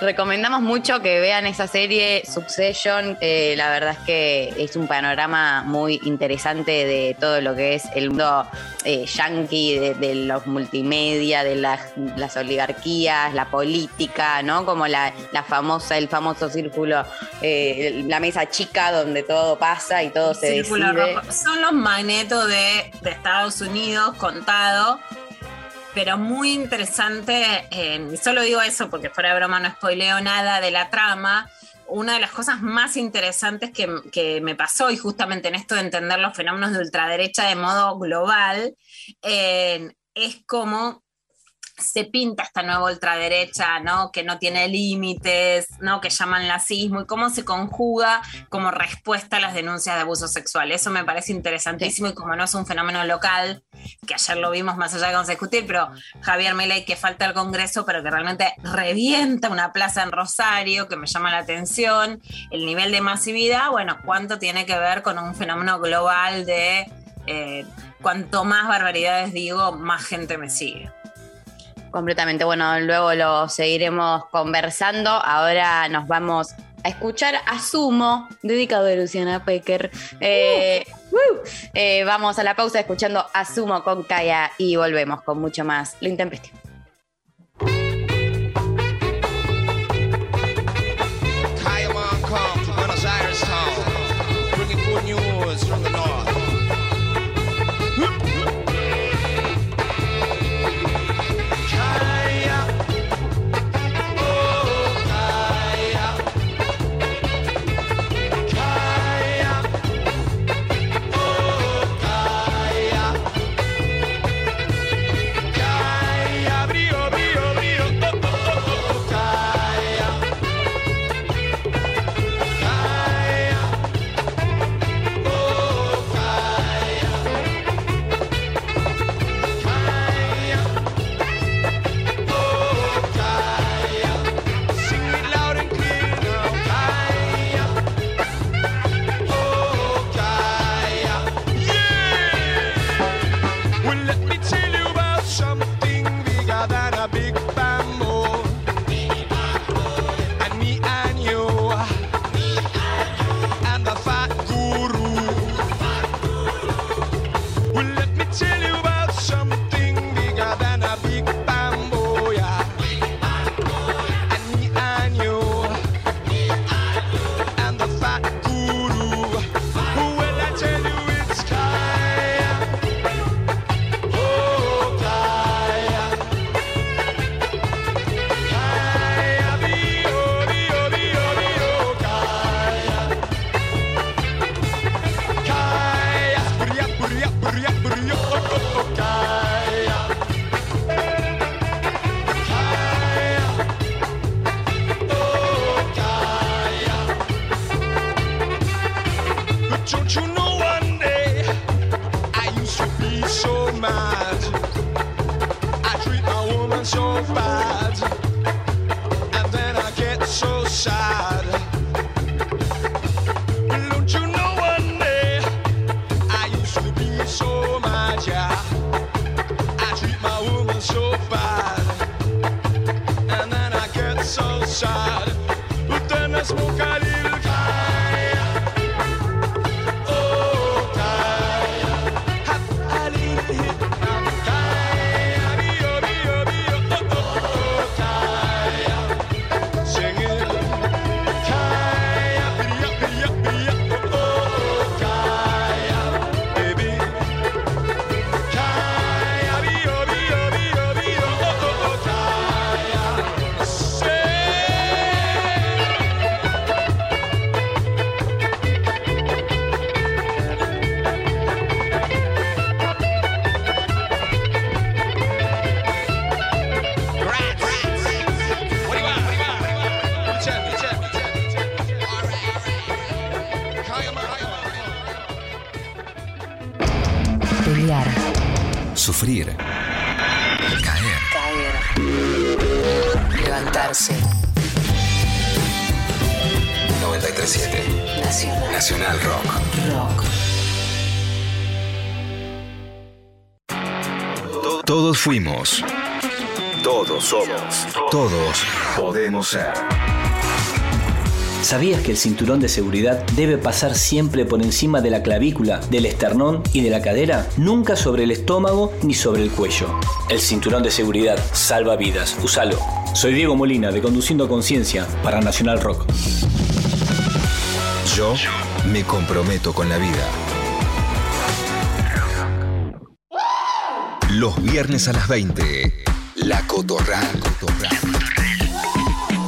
Recomendamos mucho que vean esa serie Succession. eh, la verdad es que es un panorama muy interesante de todo lo que es el mundo eh, yankee, de, de los multimedia, de las, las oligarquías, la política, ¿no? Como la, la famosa, el famoso círculo, eh, la mesa chica donde todo pasa y todo se Círculo decide. rojo. Son los magnetos de, de Estados Unidos contado, pero muy interesante. eh, solo digo eso porque fuera de broma no spoileo nada de la trama. Una de las cosas más interesantes que, que me pasó, y justamente en esto de entender los fenómenos de ultraderecha de modo global, eh, es como se pinta esta nueva ultraderecha, ¿no? Que no tiene límites, ¿no? Que llaman nazismo y cómo se conjuga como respuesta a las denuncias de abuso sexual. Eso me parece interesantísimo y como no es un fenómeno local, que ayer lo vimos más allá de discutir, pero Javier Milei que falta al Congreso, pero que realmente revienta una plaza en Rosario, que me llama la atención, el nivel de masividad, bueno, cuánto tiene que ver con un fenómeno global de eh, cuanto más barbaridades digo, más gente me sigue. Completamente. Bueno, luego lo seguiremos conversando. Ahora nos vamos a escuchar a Sumo, dedicado a Luciana Pecker. Eh, uh, eh, vamos a la pausa escuchando a Sumo con Kaya y volvemos con mucho más Lo Intempestivo. Don't you know somos. Todos podemos ser. ¿Sabías que el cinturón de seguridad debe pasar siempre por encima de la clavícula, del esternón y de la cadera? Nunca sobre el estómago ni sobre el cuello. El cinturón de seguridad salva vidas. Úsalo. Soy Diego Molina de Conduciendo Conciencia para Nacional Rock. Yo me comprometo con la vida. Los viernes a las 20. La Cotorral.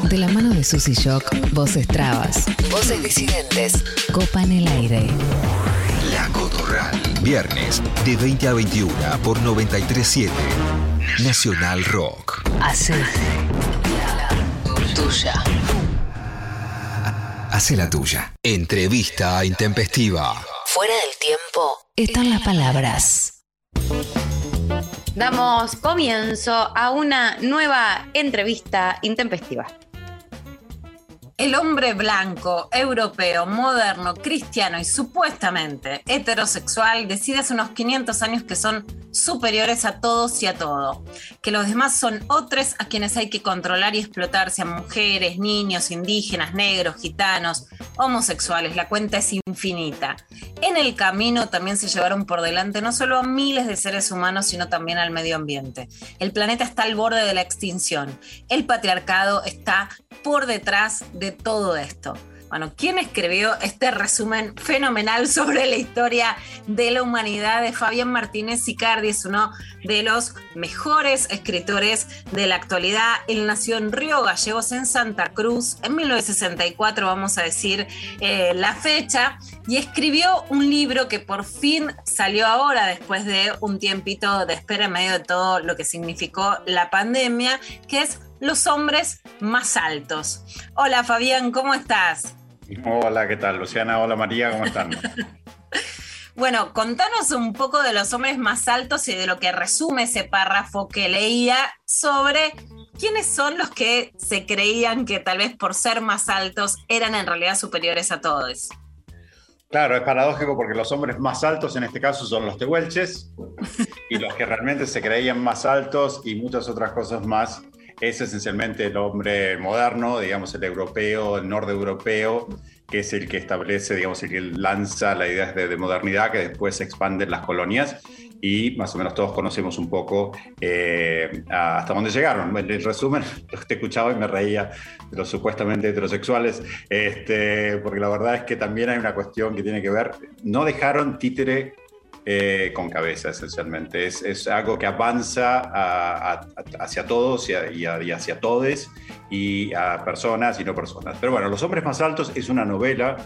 De la mano de Susy Shock, voces trabas, voces disidentes, copa en el aire. La Cotorral. Viernes de 20 a 21 por 937. Nacional Rock. Hace tuya. Hace la tuya. Entrevista intempestiva. Fuera del tiempo están las palabras. Damos comienzo a una nueva entrevista intempestiva. El hombre blanco, europeo, moderno, cristiano y supuestamente heterosexual decide hace unos 500 años que son superiores a todos y a todo, que los demás son otros a quienes hay que controlar y explotar, sean mujeres, niños, indígenas, negros, gitanos, homosexuales, la cuenta es infinita. En el camino también se llevaron por delante no solo a miles de seres humanos, sino también al medio ambiente. El planeta está al borde de la extinción. El patriarcado está por detrás de todo esto. Bueno, ¿quién escribió este resumen fenomenal sobre la historia de la humanidad de Fabián Martínez Sicardi? Es uno de los mejores escritores de la actualidad. Él nació en Río Gallegos, en Santa Cruz, en 1964, vamos a decir eh, la fecha, y escribió un libro que por fin salió ahora, después de un tiempito de espera en medio de todo lo que significó la pandemia, que es Los hombres más altos. Hola Fabián, ¿cómo estás? Hola, ¿qué tal? Luciana, hola María, ¿cómo están? Bueno, contanos un poco de los hombres más altos y de lo que resume ese párrafo que leía sobre quiénes son los que se creían que tal vez por ser más altos eran en realidad superiores a todos. Claro, es paradójico porque los hombres más altos en este caso son los tehuelches y los que realmente se creían más altos y muchas otras cosas más es esencialmente el hombre moderno, digamos el europeo, el europeo, que es el que establece, digamos, el que lanza la idea de, de modernidad que después se expande las colonias y más o menos todos conocemos un poco eh, hasta dónde llegaron. En resumen, te escuchaba y me reía de los supuestamente heterosexuales, este, porque la verdad es que también hay una cuestión que tiene que ver, no dejaron títere eh, con cabeza, esencialmente. Es, es algo que avanza a- a- hacia todos y, a- y y hacia todes y a personas y no personas. Pero bueno, Los Hombres Más Altos es una novela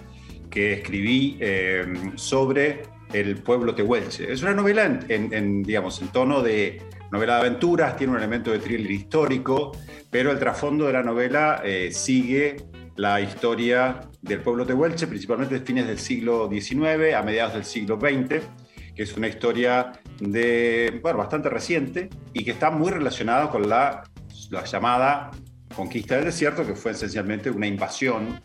que escribí eh, sobre el pueblo tehuelche. Es una novela en, en- en, digamos, en tono de novela de aventuras, tiene un elemento de thriller histórico, pero el trasfondo de la novela eh, sigue la historia del pueblo tehuelche, principalmente de fines del siglo XIX a mediados del siglo XX, que es una historia de, bueno, bastante reciente y que está muy relacionada con la, la llamada conquista del desierto, que fue esencialmente una invasión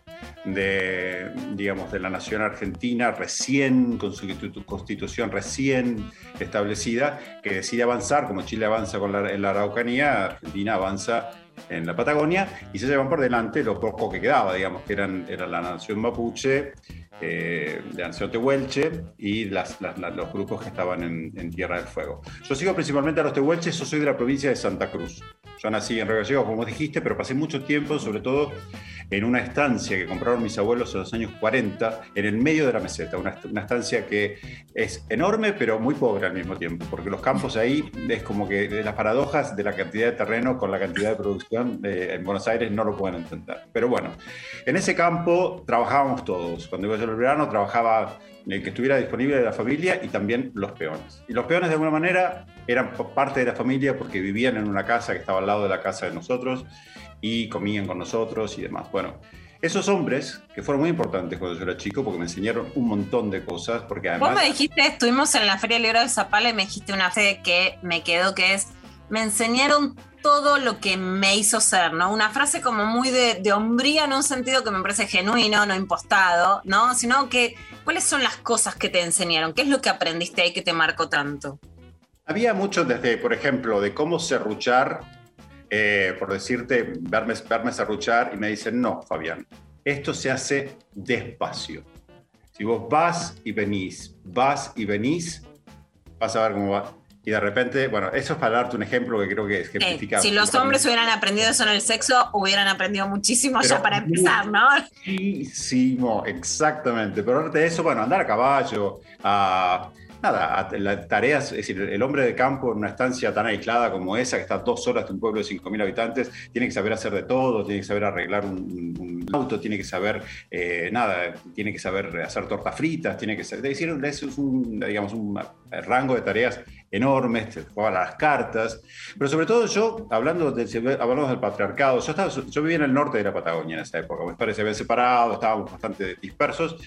de, digamos, de la nación argentina recién, con su constitu- constitución recién establecida, que decide avanzar, como Chile avanza con la, en la Araucanía, Argentina avanza en la Patagonia, y se llevan por delante lo poco que quedaba, digamos, que eran, era la nación mapuche, eh, de la nación tehuelche y las- las- las- los grupos que estaban en, en Tierra del Fuego. Yo sigo principalmente a los tehuelches, yo soy de la provincia de Santa Cruz. Yo nací en Río Gallegos, como dijiste, pero pasé mucho tiempo, sobre todo en una estancia que compraron mis abuelos en los años 40, en el medio de la meseta, una, una estancia que es enorme, pero muy pobre al mismo tiempo, porque los campos ahí es como que las paradojas de la cantidad de terreno con la cantidad de producción eh, en Buenos Aires no lo pueden entender. Pero bueno, en ese campo trabajábamos todos. Cuando iba yo el verano, trabajaba el que estuviera disponible de la familia y también los peones. Y los peones de alguna manera eran parte de la familia porque vivían en una casa que estaba al lado de la casa de nosotros y comían con nosotros y demás. Bueno, esos hombres que fueron muy importantes cuando yo era chico porque me enseñaron un montón de cosas, porque además... Vos me dijiste, estuvimos en la Feria del Libro de Zapala y me dijiste una frase que me quedó que es, me enseñaron todo lo que me hizo ser, ¿no? Una frase como muy de, de hombría en un sentido que me parece genuino, no impostado, ¿no? Sino que, ¿cuáles son las cosas que te enseñaron? ¿Qué es lo que aprendiste ahí que te marcó tanto? Había mucho desde, por ejemplo, de cómo serruchar, eh, por decirte, verme, verme serruchar y me dicen, no, Fabián, esto se hace despacio. Si vos vas y venís, vas y venís, vas a ver cómo va. Y de repente, bueno, eso es para darte un ejemplo que creo que Eh, ejemplifica. si los hombres hubieran aprendido eso en el sexo, hubieran aprendido muchísimo Pero ya para empezar, ¿no? Muchísimo, exactamente. Pero aparte de eso, bueno, andar a caballo, a, nada, a las tareas, es decir, el hombre de campo en una estancia tan aislada como esa, que está a dos horas de un pueblo de 5.000 habitantes, tiene que saber hacer de todo, tiene que saber arreglar un, un auto, tiene que saber, eh, nada, tiene que saber hacer tortas fritas, tiene que saber, es decir, es un, digamos, un rango de tareas enormes, se jugaban las cartas, pero sobre todo yo, hablando del, hablamos del patriarcado, yo, estaba, yo vivía en el norte de la Patagonia en esa época, mis padres se separado, estábamos bastante dispersos,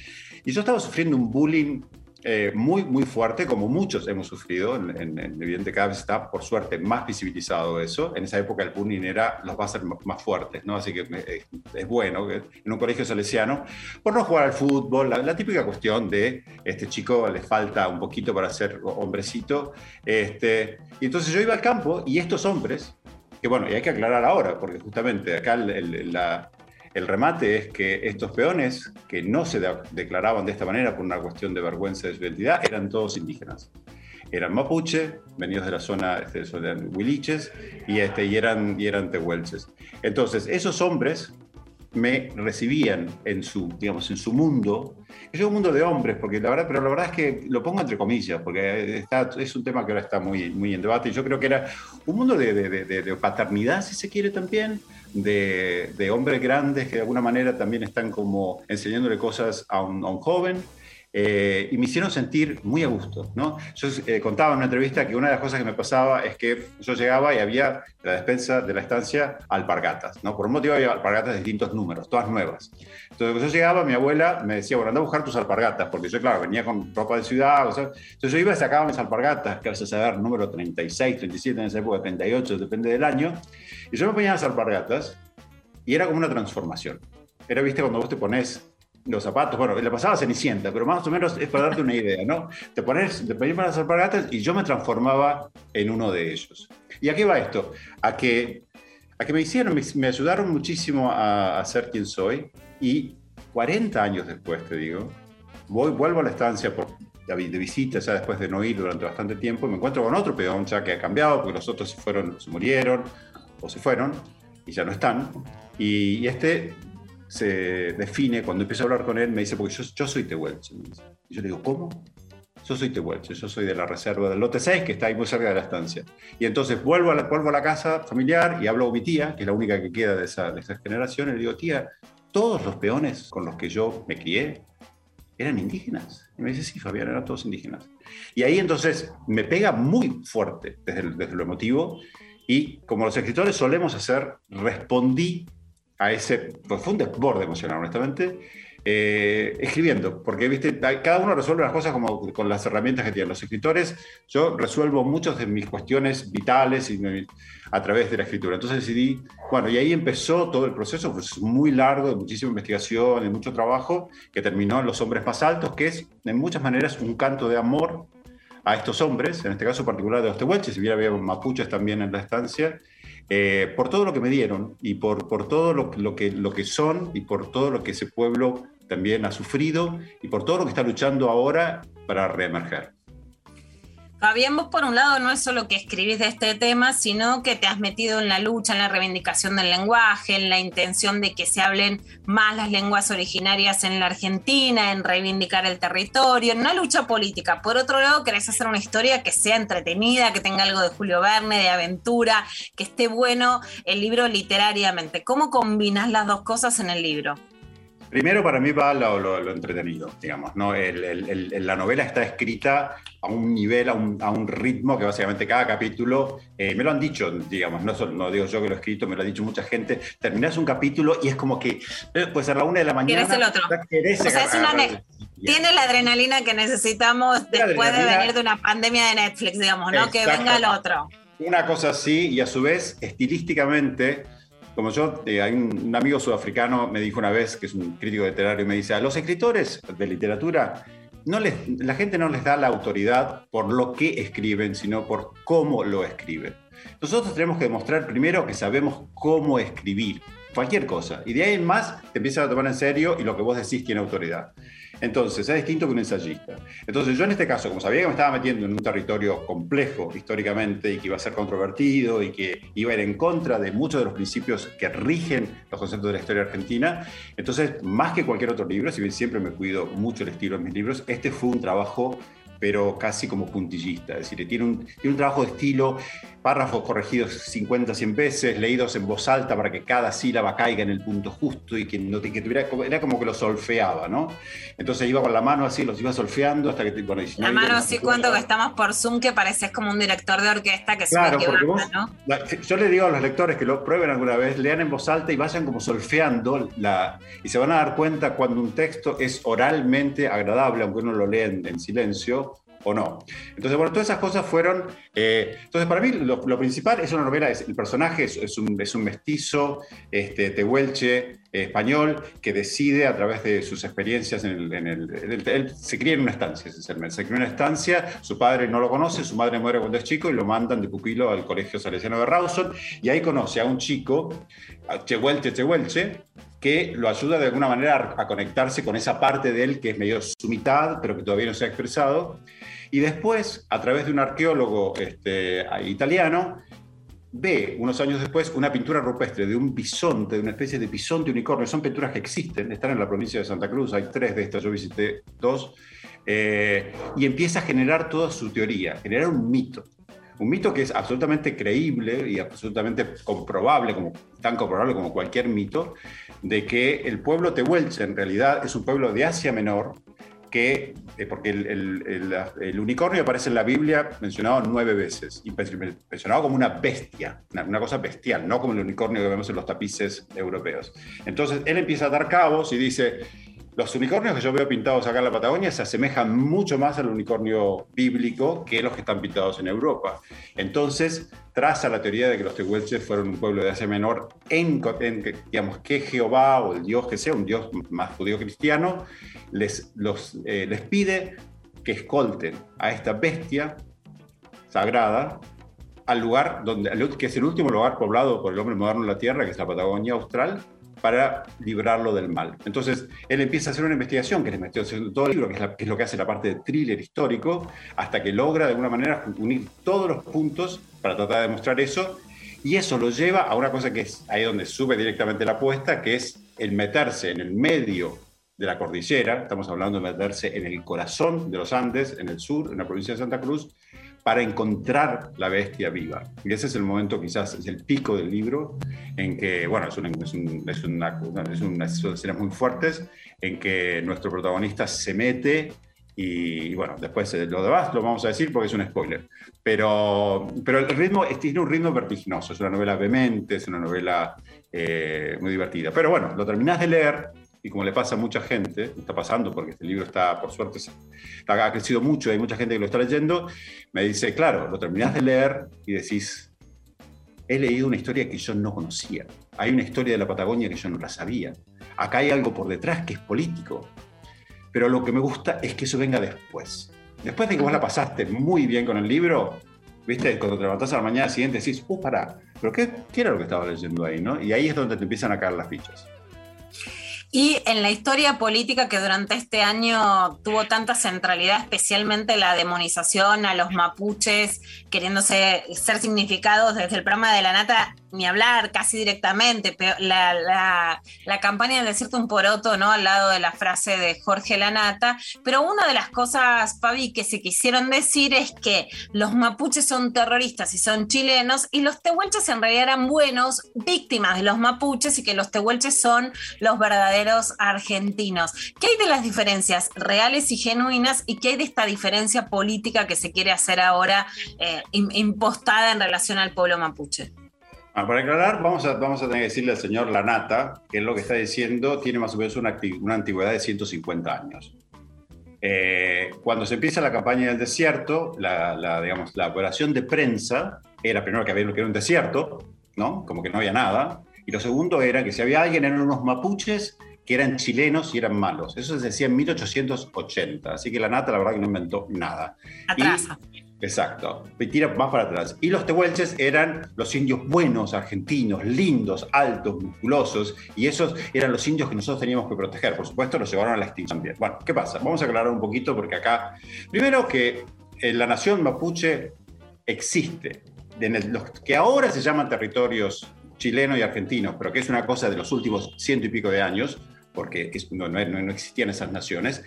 y yo estaba sufriendo un bullying eh, muy, muy fuerte, como muchos hemos sufrido. En, en, en Evidente cada vez está, por suerte, más visibilizado eso. En esa época el bullying era los va a ser más fuertes, ¿no? Así que eh, es bueno que en un colegio salesiano, por no jugar al fútbol, la, la, típica cuestión de este chico le falta un poquito para ser hombrecito. Este, y entonces yo iba al campo y estos hombres, que bueno, y hay que aclarar ahora, porque justamente acá el, el, la, el remate es que estos peones, que no se de declaraban de esta manera por una cuestión de vergüenza de su identidad, eran todos indígenas. Eran mapuche, venidos de la zona, este, de huiliches, y, este, y, eran, y eran tehuelches. Entonces, esos hombres me recibían en su, digamos, en su mundo. Es un mundo de hombres, porque la verdad, pero la verdad es que lo pongo entre comillas, porque es un tema que ahora está muy, en debate. Yo creo que era un mundo de paternidad, si se quiere también, de, de, hombres grandes que de alguna manera también están como enseñándole cosas a un, a un joven. Eh, y me hicieron sentir muy a gusto. ¿no? Yo eh, contaba en una entrevista que una de las cosas que me pasaba es que yo llegaba y había en la despensa de la estancia alpargatas. ¿no? Por un motivo había alpargatas de distintos números, todas nuevas. Entonces cuando yo llegaba, mi abuela me decía, bueno, anda a buscar tus alpargatas, porque yo, claro, venía con ropa de ciudad. O sea, entonces yo iba y sacaba mis alpargatas, que a veces saber número 36, 37, en esa época 38, depende del año. Y yo me ponía las alpargatas y era como una transformación. Era, viste, cuando vos te pones los zapatos, bueno, le pasaba Cenicienta, pero más o menos es para darte una idea, ¿no? Te pones, te ponías las alpargatas y yo me transformaba en uno de ellos. ¿Y a qué va esto? A que, a que me hicieron, me, me ayudaron muchísimo a, a, ser quien soy y 40 años después, te digo, voy, vuelvo a la estancia por, de visita, ya después de no ir durante bastante tiempo, y me encuentro con otro peón ya que ha cambiado, porque los otros se fueron, se murieron o se fueron y ya no están. Y, y este se define, cuando empiezo a hablar con él, me dice, porque yo, yo soy tehuelche. Y yo le digo, ¿cómo? Yo soy tehuelche, yo soy de la reserva del lote 6, que está ahí muy cerca de la estancia. Y entonces vuelvo a la, vuelvo a la casa familiar y hablo con mi tía, que es la única que queda de esa, de esa generación, y le digo, tía, todos los peones con los que yo me crié eran indígenas. Y me dice, sí, Fabián, eran todos indígenas. Y ahí entonces me pega muy fuerte desde, el, desde lo emotivo y como los escritores solemos hacer, respondí a ese profundo desborde emocional, honestamente, eh, escribiendo, porque ¿viste? cada uno resuelve las cosas como con las herramientas que tienen los escritores. Yo resuelvo muchas de mis cuestiones vitales y a través de la escritura. Entonces decidí, bueno, y ahí empezó todo el proceso, pues muy largo, de muchísima investigación, de mucho trabajo, que terminó en Los Hombres Más Altos, que es en muchas maneras un canto de amor a estos hombres, en este caso particular de los tehuelches, si bien había mapuches también en la estancia, eh, por todo lo que me dieron y por, por todo lo, lo, que, lo que son y por todo lo que ese pueblo también ha sufrido y por todo lo que está luchando ahora para reemerger. Fabián, vos por un lado no es solo que escribís de este tema, sino que te has metido en la lucha, en la reivindicación del lenguaje, en la intención de que se hablen más las lenguas originarias en la Argentina, en reivindicar el territorio, en una lucha política. Por otro lado, querés hacer una historia que sea entretenida, que tenga algo de Julio Verne, de aventura, que esté bueno el libro literariamente. ¿Cómo combinas las dos cosas en el libro? Primero, para mí va lo, lo, lo entretenido, digamos. ¿no? El, el, el, la novela está escrita a un nivel, a un, a un ritmo que básicamente cada capítulo, eh, me lo han dicho, digamos, no, no digo yo que lo he escrito, me lo ha dicho mucha gente, terminas un capítulo y es como que, eh, pues a la una de la mañana... Querés el otro. Querés o sea, es una tiene la adrenalina que necesitamos después de venir de una pandemia de Netflix, digamos, ¿no? Que venga el otro. Una cosa así y a su vez, estilísticamente como yo, eh, un, un, amigo sudafricano me dijo una vez, que es un crítico literario, y me dice, a los escritores de literatura, no les, la gente no les da la autoridad por lo que escriben, sino por cómo lo escriben. Nosotros tenemos que demostrar primero que sabemos cómo escribir cualquier cosa, y de ahí en más te empiezan a tomar en serio y lo que vos decís tiene autoridad. Entonces, es distinto que un ensayista. Entonces, yo en este caso, como sabía que me estaba metiendo en un territorio complejo históricamente y que iba a ser controvertido y que iba a ir en contra de muchos de los principios que rigen los conceptos de la historia argentina, entonces, más que cualquier otro libro, si bien siempre me cuido mucho el estilo en mis libros, este fue un trabajo pero casi como puntillista. Es decir, tiene un, tiene un trabajo de estilo, párrafos corregidos 50, 100 veces, leídos en voz alta para que cada sílaba caiga en el punto justo y que, no, que tuviera, era como que lo solfeaba, ¿no? Entonces iba con la mano así, los iba solfeando hasta que... Bueno, y si no La mano así cuento que estamos por Zoom que pareces como un director de orquesta que Claro, que porque vos, ¿no? la- yo le digo a los lectores que lo prueben alguna vez, lean en voz alta y vayan como solfeando la, y se van a dar cuenta cuando un texto es oralmente agradable, aunque uno lo lea en, en silencio o no. Entonces, bueno, todas esas cosas fueron... eh, entonces, para mí lo, lo principal es una novela, es, el personaje es, es un, es un mestizo este, tehuelche eh, español que decide a través de sus experiencias en el... en el- en el- él se cría en una estancia, esencialmente. Se cría en una estancia, su padre no lo conoce, su madre muere cuando es chico y lo mandan de pupilo al colegio salesiano de Rawson y ahí conoce a un chico, a Chehuelche Chehuelche, que lo ayuda de alguna manera a, a conectarse con esa parte de él que es medio su mitad, pero que todavía no se ha expresado. Y después, a través de un arqueólogo este, italiano, ve unos años después una pintura rupestre de un bisonte, de una especie de bisonte unicornio. Son pinturas que existen, están en la provincia de Santa Cruz, hay tres de estas, yo visité dos, eh, y empieza a generar toda su teoría, generar un mito. Un mito que es absolutamente creíble y absolutamente comprobable, tan comprobable como cualquier mito, de que el pueblo tehuelche en realidad es un pueblo de Asia Menor, que, eh, porque el, unicornio aparece en la Biblia mencionado nueve veces, y men- mencionado como una bestia, una cosa bestial, no como el unicornio que vemos en los tapices europeos. Entonces él empieza a dar cabos y dice, los unicornios que yo veo pintados acá en la Patagonia se asemejan mucho más al unicornio bíblico que los que están pintados en Europa. Entonces traza la teoría de que los tehuelches fueron un pueblo de Asia Menor en, en digamos, que Jehová o el Dios que sea, un Dios más judío cristiano, les, los, eh, les pide que escolten a esta bestia sagrada al lugar donde, que es el último lugar poblado por el hombre moderno en la Tierra, que es la Patagonia Austral, para librarlo del mal. Entonces, él empieza a hacer una investigación, que es la investigación de todo el libro, que es, que es lo que hace la parte de thriller histórico, hasta que logra de alguna manera unir todos los puntos para tratar de demostrar eso, y eso lo lleva a una cosa que es ahí donde sube directamente la apuesta, que es el meterse en el medio de la cordillera, estamos hablando de meterse en el corazón de los Andes, en el sur, en la provincia de Santa Cruz, para encontrar la bestia viva. Y ese es el momento, quizás, es el pico del libro, en que, bueno, es una, es un- es una- es una- son escenas muy fuertes, en que nuestro protagonista se mete y, bueno, después eh, lo demás lo vamos a decir porque es un spoiler. Pero, pero el ritmo tiene un ritmo vertiginoso, es una novela vehemente, es una novela eh, muy divertida. Pero bueno, lo terminás de leer y como le pasa a mucha gente, está pasando porque este libro está, por suerte, ha ha crecido mucho, hay mucha gente que lo está leyendo, me dice, claro, lo terminás de leer y decís, he leído una historia que yo no conocía. Hay una historia de la Patagonia que yo no la sabía. Acá hay algo por detrás que es político. Pero lo que me gusta es que eso venga después. Después de que vos la pasaste muy bien con el libro, ¿viste? Cuando te levantás a la mañana siguiente decís, uh, pará, ¿pero qué, qué era lo que estaba leyendo ahí, no? Y ahí es donde te empiezan a caer las fichas. Y en la historia política que durante este año tuvo tanta centralidad, especialmente la demonización a los mapuches, queriéndose ser significados desde el programa de la nata, ni hablar casi directamente, pero la, la- la campaña del desierto un poroto, ¿no? Al lado de la frase de Jorge Lanata. Pero una de las cosas, Fabi, que se quisieron decir es que los mapuches son terroristas y son chilenos, y los tehuelches en realidad eran buenos, víctimas de los mapuches, y que los tehuelches son los verdaderos argentinos. ¿Qué hay de las diferencias reales y genuinas y qué hay de esta diferencia política que se quiere hacer ahora eh, im- impostada en relación al pueblo mapuche? Ah, para aclarar, vamos a, vamos a tener que decirle al señor Lanata que lo que está diciendo tiene más o menos una, una antigüedad de 150 años. Eh, cuando se empieza la campaña del desierto, la, la, digamos, la operación de prensa era primero que había que era un desierto, ¿no? como que no había nada, y lo segundo era que si había alguien eran unos mapuches que eran chilenos y eran malos. Eso se decía en 1880, así que Lanata la verdad que no inventó nada. Atrasa. Exacto, tira más para atrás. Y los tehuelches eran los indios buenos, argentinos, lindos, altos, musculosos, y esos eran los indios que nosotros teníamos que proteger. Por supuesto, los llevaron a la extinción también. Bueno, ¿qué pasa? Vamos a aclarar un poquito porque acá, primero que eh, la nación mapuche existe, en el- los que ahora se llaman territorios chilenos y argentinos, pero que es una cosa de los últimos ciento y pico de años, porque es- no, no- no existían esas naciones,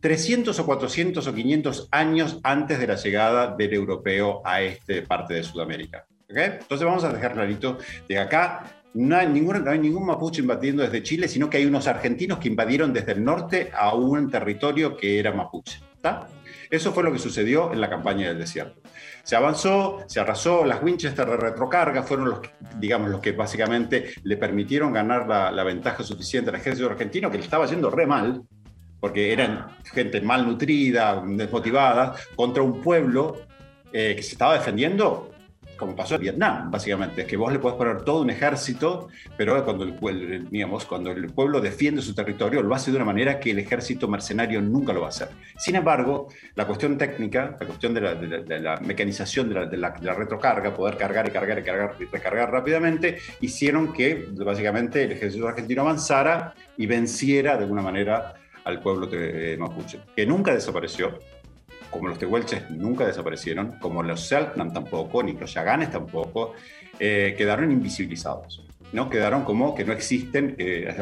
300 o 400 o 500 años antes de la llegada del europeo a esta parte de Sudamérica. ¿ok? Entonces vamos a dejar clarito de acá no hay, ningún, no hay ningún mapuche invadiendo desde Chile, sino que hay unos argentinos que invadieron desde el norte a un territorio que era mapuche. ¿está? Eso fue lo que sucedió en la campaña del desierto. Se avanzó, se arrasó, las Winchester de retrocarga fueron los digamos, los que básicamente le permitieron ganar la, la ventaja suficiente al ejército argentino, que le estaba yendo re mal, porque eran gente malnutrida, desmotivada, contra un pueblo eh, que se estaba defendiendo, como pasó en Vietnam, básicamente. Es que vos le podés poner todo un ejército, pero cuando el, digamos, cuando el pueblo defiende su territorio, lo hace de una manera que el ejército mercenario nunca lo va a hacer. Sin embargo, la cuestión técnica, la cuestión de la, de la- de la mecanización de la- de la retrocarga, poder cargar y cargar y cargar y recargar rápidamente, hicieron que básicamente el ejército argentino avanzara y venciera de alguna manera al pueblo eh, mapuche, que nunca desapareció, como los tehuelches nunca desaparecieron, como los Selknam tampoco, ni los Yaganes tampoco, eh, quedaron invisibilizados. ¿no? Quedaron como que no existen. eh,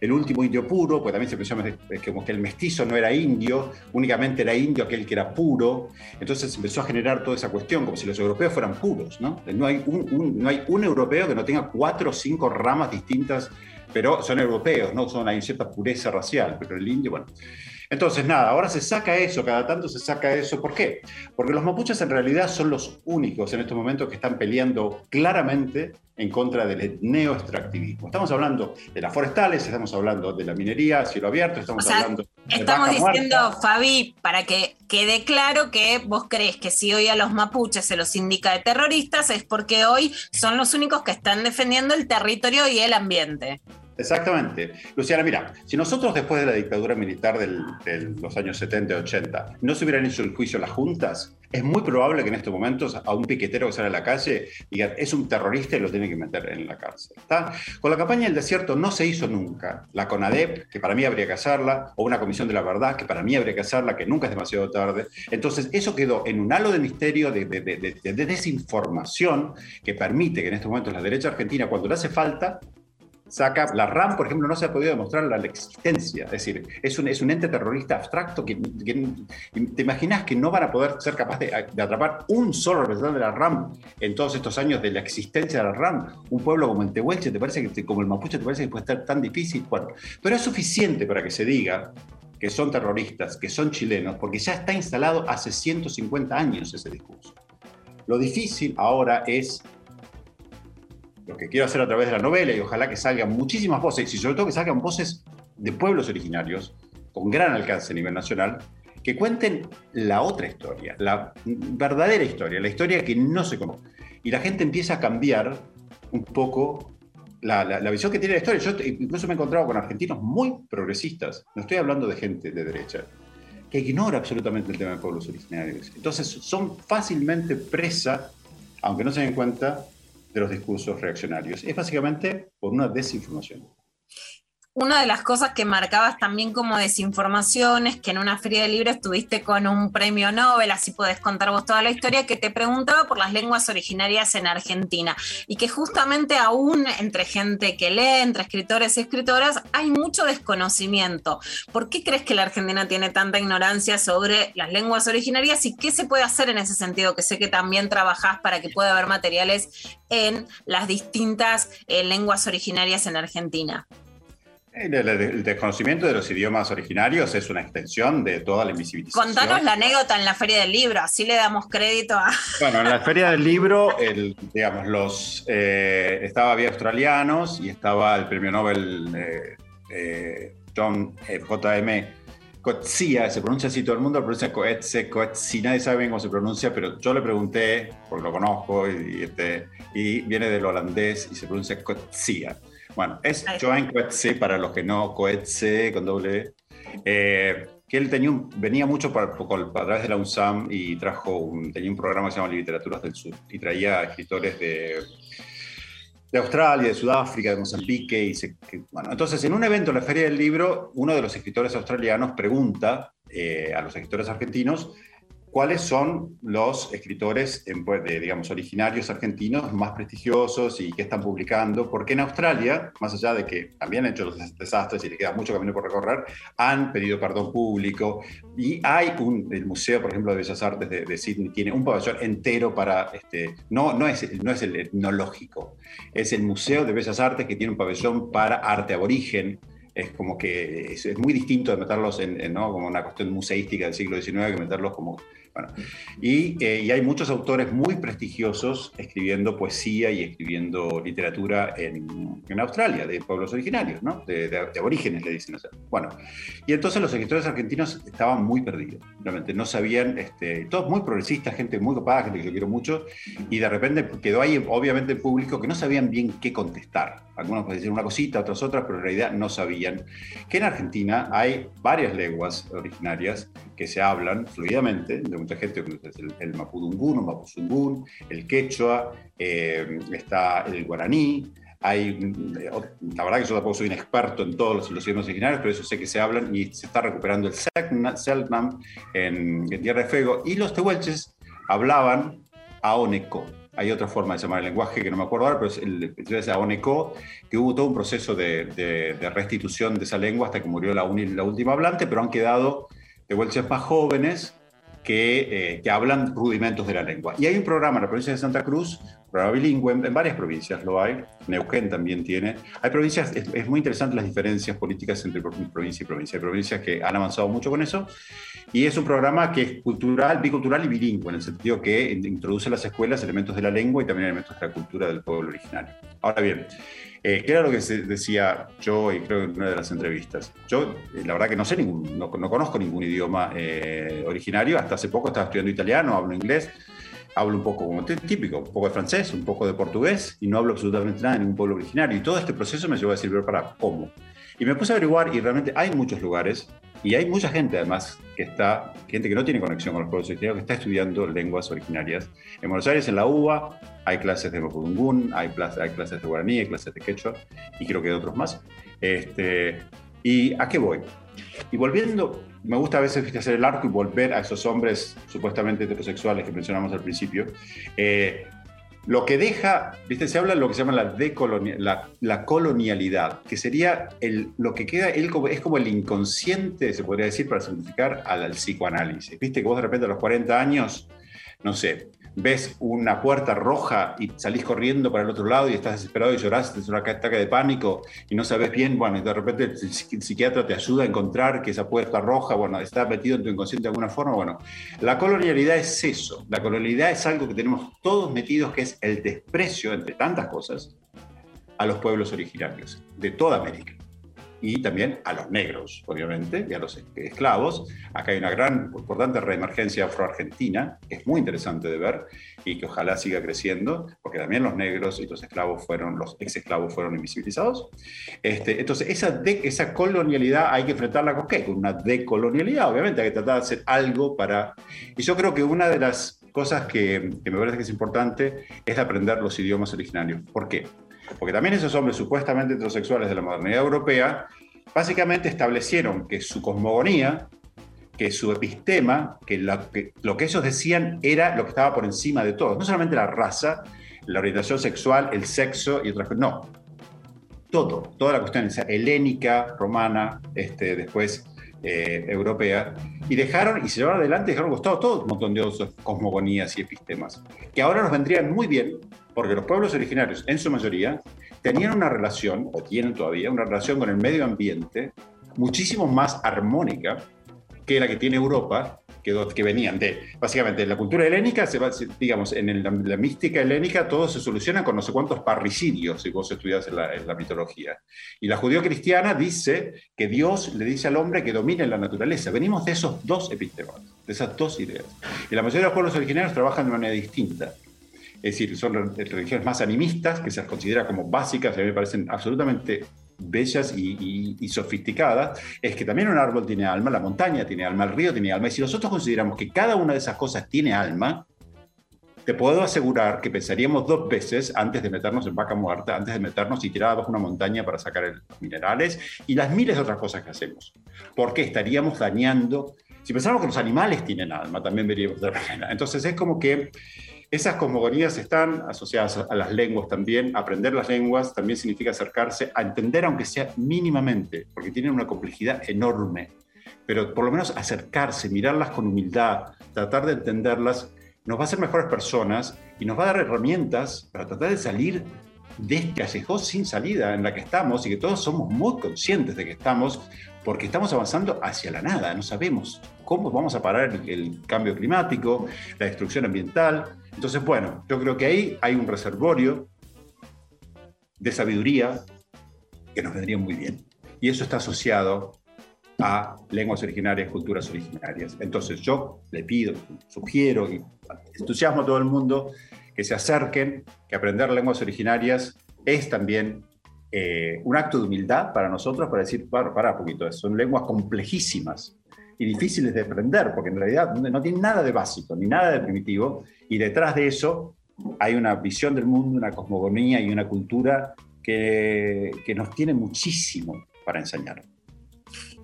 el último indio puro, pues también se pensó como que el mestizo no era indio, únicamente era indio aquel que era puro. Entonces empezó a generar toda esa cuestión, como si los europeos fueran puros. No, no, hay, un, un- no hay un europeo que no tenga cuatro o cinco ramas distintas, pero son europeos, ¿no? Son, hay cierta pureza racial, pero el indio, bueno. Entonces, nada, ahora se saca eso, cada tanto se saca eso. ¿Por qué? Porque los mapuches en realidad son los únicos en estos momentos que están peleando claramente en contra del neoextractivismo. Estamos hablando de las forestales, estamos hablando de la minería cielo abierto, estamos O sea, hablando de Estamos vaca muerta. diciendo, Fabi, para que quede claro que vos crees que si hoy a los mapuches se los indica de terroristas es porque hoy son los únicos que están defendiendo el territorio y el ambiente. Exactamente. Luciana, mira, si nosotros después de la dictadura militar de los años 70 y 80 no se hubieran hecho el juicio las juntas, es muy probable que en estos momentos a un piquetero que sale a la calle digan es un terrorista y lo tienen que meter en la cárcel. ¿está? Con la campaña del desierto no se hizo nunca. La CONADEP, que para mí habría que hacerla, o una comisión de la verdad, que para mí habría que hacerla, que nunca es demasiado tarde. Entonces, eso quedó en un halo de misterio, de- de desinformación, que permite que en estos momentos la derecha argentina, cuando le hace falta, saca la RAM, por ejemplo, no se ha podido demostrar la, existencia. Es decir, es un, es un ente terrorista abstracto que, te imaginas que no van a poder ser capaces de, atrapar un solo representante de la RAM en todos estos años de la existencia de la RAM. Un pueblo como el Tehuelche, ¿te parece que como el Mapuche, te parece que puede estar tan difícil? Bueno, pero es suficiente para que se diga que son terroristas, que son chilenos, porque ya está instalado hace 150 años ese discurso. Lo difícil ahora es lo que quiero hacer a través de la novela y ojalá que salgan muchísimas voces y sobre todo que salgan voces de pueblos originarios con gran alcance a nivel nacional que cuenten la otra historia, la verdadera historia, la historia que no se conoce. Y la gente empieza a cambiar un poco la, la- la visión que tiene la historia. Yo incluso me he encontrado con argentinos muy progresistas, no estoy hablando de gente de derecha, que ignora absolutamente el tema de pueblos originarios. Entonces son fácilmente presa, aunque no se den cuenta, de los discursos reaccionarios. Es básicamente por una desinformación. Una de las cosas que marcabas también como desinformación es que en una feria de libros estuviste con un premio Nobel, así podés contar vos toda la historia, que te preguntaba por las lenguas originarias en Argentina y que justamente aún entre gente que lee, entre escritores y escritoras, hay mucho desconocimiento. ¿Por qué crees que la Argentina tiene tanta ignorancia sobre las lenguas originarias y qué se puede hacer en ese sentido? Que sé que también trabajás para que pueda haber materiales en las distintas eh, lenguas originarias en Argentina. El, el- el desconocimiento de los idiomas originarios es una extensión de toda la invisibilización. Contanos la anécdota en la Feria del Libro, así le damos crédito a... Bueno, en la feria del libro, el, digamos, los, eh, estaba, había australianos y estaba el premio Nobel eh, eh, John eh, J.M. Coetzee, se pronuncia así, todo el mundo lo pronuncia Coetzee, Coetzee, nadie sabe bien cómo se pronuncia, pero yo le pregunté, porque lo conozco, y, y, este, y viene del holandés y se pronuncia Coetzee. Bueno, es Joan Coetzee, para los que no, Coetzee con doble E, eh, que él tenía un- venía mucho para- a través de la UNSAM y trajo un, tenía un programa que se llama Literaturas del Sur y traía escritores de, de Australia, de Sudáfrica, de Mozambique. Y se- que- bueno, entonces, en un evento en la Feria del Libro, uno de los escritores australianos pregunta eh, a los escritores argentinos cuáles son los escritores pues, digamos, originarios argentinos más prestigiosos y que están publicando, porque en Australia, más allá de que también han hecho los des- desastres y le queda mucho camino por recorrer, han pedido perdón público y hay un, el Museo, por ejemplo, de Bellas Artes de, de Sydney, tiene un pabellón entero para, este, no, no, es, no es el etnológico, es el Museo de Bellas Artes que tiene un pabellón para arte aborigen, es como que es, es muy distinto de meterlos en, en, ¿no? como una cuestión museística del siglo XIX que meterlos como... Bueno, y, eh, y hay muchos autores muy prestigiosos escribiendo poesía y escribiendo literatura en, en Australia, de pueblos originarios, ¿no? de, de, de aborígenes, le dicen. así. Bueno, y entonces los escritores argentinos estaban muy perdidos, realmente no sabían, este, todos muy progresistas, gente muy copada, gente que yo quiero mucho, y de repente quedó ahí, obviamente, el público que no sabían bien qué contestar. Algunos pueden decir una cosita, otros otras, pero en realidad no sabían que en Argentina hay varias lenguas originarias que se hablan fluidamente, de mucha gente, como es el, el mapudungún o mapuzungún, el quechua, eh, está el guaraní, hay, mm, la verdad que yo tampoco soy un experto en todos los, los idiomas originarios, pero eso sé que se hablan y se está recuperando el Selkna- Selknam en, en Tierra de Fuego. Y los tehuelches hablaban aoneco. Hay otra forma de llamar el lenguaje que no me acuerdo ahora, pero es el es aoneco, que hubo todo un proceso de, de- de restitución de esa lengua hasta que murió la, la última hablante, pero han quedado tehuelches más jóvenes que, eh, que hablan rudimentos de la lengua. Y hay un programa en la provincia de Santa Cruz, programa bilingüe, en varias provincias lo hay, Neuquén también tiene. Hay provincias, es, es muy interesante las diferencias políticas entre pro- provincia y provincia. Hay provincias que han avanzado mucho con eso. Y es un programa que es cultural, bicultural y bilingüe, en el sentido que introduce en las escuelas elementos de la lengua y también elementos de la cultura del pueblo originario. Ahora bien, eh, ¿qué era lo que se decía yo y creo en una de las entrevistas? Yo, eh, la verdad que no sé ningún, no, no conozco ningún idioma eh, originario. Hasta hace poco estaba estudiando italiano, hablo inglés, hablo un poco como tí- típico, un poco de francés, un poco de portugués y no hablo absolutamente nada de ningún pueblo originario. Y todo este proceso me llevó a decir, pero para, ¿cómo? Y me puse a averiguar y realmente hay muchos lugares y hay mucha gente además que está, gente que no tiene conexión con los pueblos originarios, que está estudiando lenguas originarias. En Buenos Aires, en la UBA, hay clases de mapudungún, hay, hay clases de guaraní, hay clases de quechua y creo que de otros más. Este, ¿Y a qué voy? Y volviendo, me gusta a veces ¿viste, hacer el arco y volver a esos hombres supuestamente heterosexuales que mencionamos al principio. Eh, lo que deja, ¿viste? se habla de lo que se llama la, decolonia- la, colonialidad, que sería el, lo que queda, él como, es como el inconsciente, se podría decir, para simplificar, al psicoanálisis. Viste que vos de repente a los 40 años, no sé, ves una puerta roja y salís corriendo para el otro lado y estás desesperado y llorás, es un ataque de pánico y no sabes bien, bueno, y de repente el psiquiatra te ayuda a encontrar que esa puerta roja, bueno, está metido en tu inconsciente de alguna forma, bueno, la colonialidad es eso, la colonialidad es algo que tenemos todos metidos, que es el desprecio, entre tantas cosas, a los pueblos originarios de toda América. Y también a los negros, obviamente, y a los esclavos. Acá hay una gran, importante reemergencia afroargentina, que es muy interesante de ver y que ojalá siga creciendo, porque también los negros y los esclavos fueron, los ex esclavos fueron invisibilizados. Este, entonces, esa, de- esa colonialidad hay que enfrentarla con qué? Con una decolonialidad, obviamente, hay que tratar de hacer algo para... Y yo creo que una de las cosas que, que me parece que es importante es aprender los idiomas originarios. ¿Por qué? Porque también esos hombres supuestamente heterosexuales de la modernidad europea básicamente establecieron que su cosmogonía, que su epistema, que, la- que lo que ellos decían era lo que estaba por encima de todo. No solamente la raza, la orientación sexual, el sexo y otras cosas. No. Todo, toda la cuestión esa helénica, romana, este, después eh, europea, y dejaron, y se llevaron adelante, dejaron costado todo un montón de cosmogonías y epistemas, que ahora nos vendrían muy bien, porque los pueblos originarios, en su mayoría, tenían una relación, o tienen todavía, una relación con el medio ambiente muchísimo más armónica que la que tiene Europa, que, que venían de, básicamente, la cultura helénica, se va- digamos, en la, la mística helénica todo se soluciona con no sé cuántos parricidios, si vos estudias en la, en la mitología. Y la judío-cristiana dice que Dios le dice al hombre que domine la naturaleza. Venimos de esos dos epistemas, de esas dos ideas. Y la mayoría de los pueblos originarios trabajan de manera distinta. Es decir, son re- religiones más animistas, que se las considera como básicas, a mí me parecen absolutamente bellas y, y- y sofisticadas, es que también un árbol tiene alma, la montaña tiene alma, el río tiene alma, y si nosotros consideramos que cada una de esas cosas tiene alma, te puedo asegurar que pensaríamos dos veces antes de meternos en vaca muerta, antes de meternos y tirar abajo una montaña para sacar el- los minerales y las miles de otras cosas que hacemos. Porque estaríamos dañando Si pensamos que los animales tienen alma, también veríamos de otra manera. Entonces es como que esas cosmogonías están asociadas a las lenguas también. Aprender las lenguas también significa acercarse a entender, aunque sea mínimamente, porque tienen una complejidad enorme. Pero por lo menos acercarse, mirarlas con humildad, tratar de entenderlas, nos va a hacer mejores personas y nos va a dar herramientas para tratar de salir de este callejón sin salida en la que estamos y que todos somos muy conscientes de que estamos, porque estamos avanzando hacia la nada, no sabemos cómo vamos a parar el, el cambio climático, la destrucción ambiental. Entonces, bueno, yo creo que ahí hay un reservorio de sabiduría que nos vendría muy bien. Y eso está asociado a lenguas originarias, culturas originarias. Entonces yo le pido, sugiero y entusiasmo a todo el mundo que se acerquen, que aprender lenguas originarias es también eh, un acto de humildad para nosotros, para decir, para, para un poquito, son lenguas complejísimas y difíciles de aprender, porque en realidad no tienen nada de básico, ni nada de primitivo, y detrás de eso hay una visión del mundo, una cosmogonía y una cultura que, que nos tiene muchísimo para enseñar.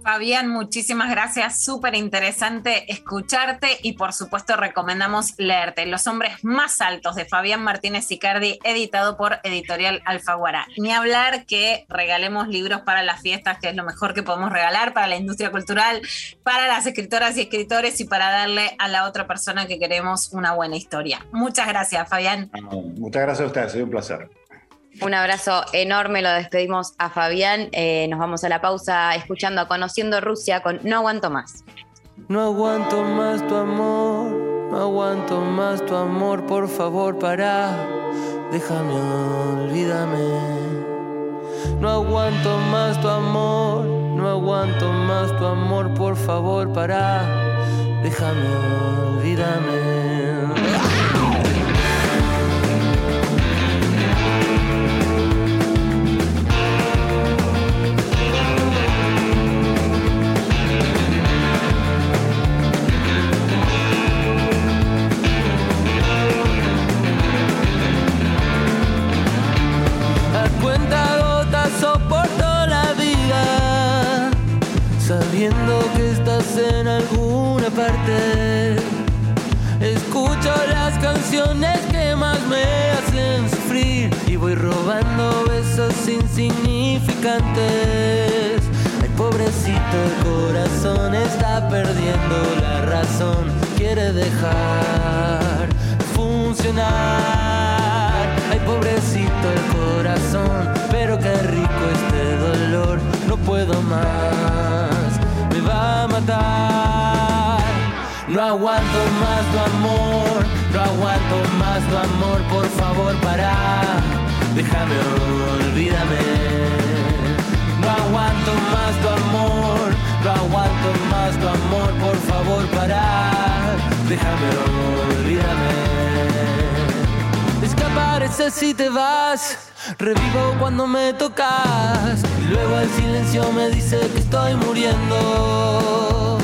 Fabián, muchísimas gracias. Súper interesante escucharte y por supuesto recomendamos leerte Los hombres más altos de Fabián Martínez Icardi, editado por Editorial Alfaguara. Ni hablar que regalemos libros para las fiestas, que es lo mejor que podemos regalar para la industria cultural, para las escritoras y escritores y para darle a la otra persona que queremos una buena historia. Muchas gracias, Fabián. Muchas gracias a ustedes, ha sido un placer. Un abrazo enorme, lo despedimos a Fabián. Eh, nos vamos a la pausa escuchando a Conociendo Rusia con No Aguanto Más. No aguanto más tu amor, no aguanto más tu amor, por favor para, déjame, olvídame. No aguanto más tu amor, no aguanto más tu amor, por favor para, déjame, olvídame. Escucho las canciones que más me hacen sufrir y voy robando besos insignificantes. Ay, pobrecito, el corazón está perdiendo la razón, quiere dejar de funcionar. Ay, pobrecito el corazón, pero qué rico este dolor, no puedo más, me va a matar. No aguanto más tu amor, no aguanto más tu amor, por favor para, déjame, olvídame. No aguanto más tu amor, no aguanto más tu amor, por favor para, déjame, olvídame. Desapareces si te vas, revivo cuando me tocas, y luego el silencio me dice que estoy muriendo.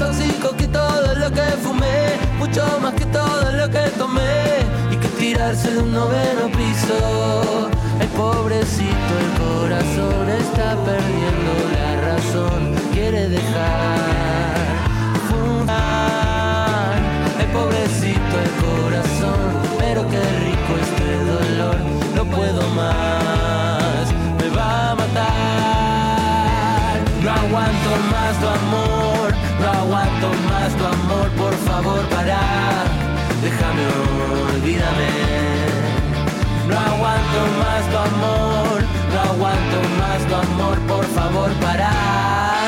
Más tóxico que todo lo que fumé, mucho más que todo lo que tomé, y que tirarse de un noveno piso. Ay, pobrecito, el corazón está perdiendo la razón, quiere dejar de fumar. Ay, pobrecito, el corazón, pero qué rico este dolor, no puedo más, me va a matar. No aguanto más tu amor, aguanto más tu amor, por favor para, déjame, olvídame. No aguanto más tu amor, no aguanto más tu amor, por favor para.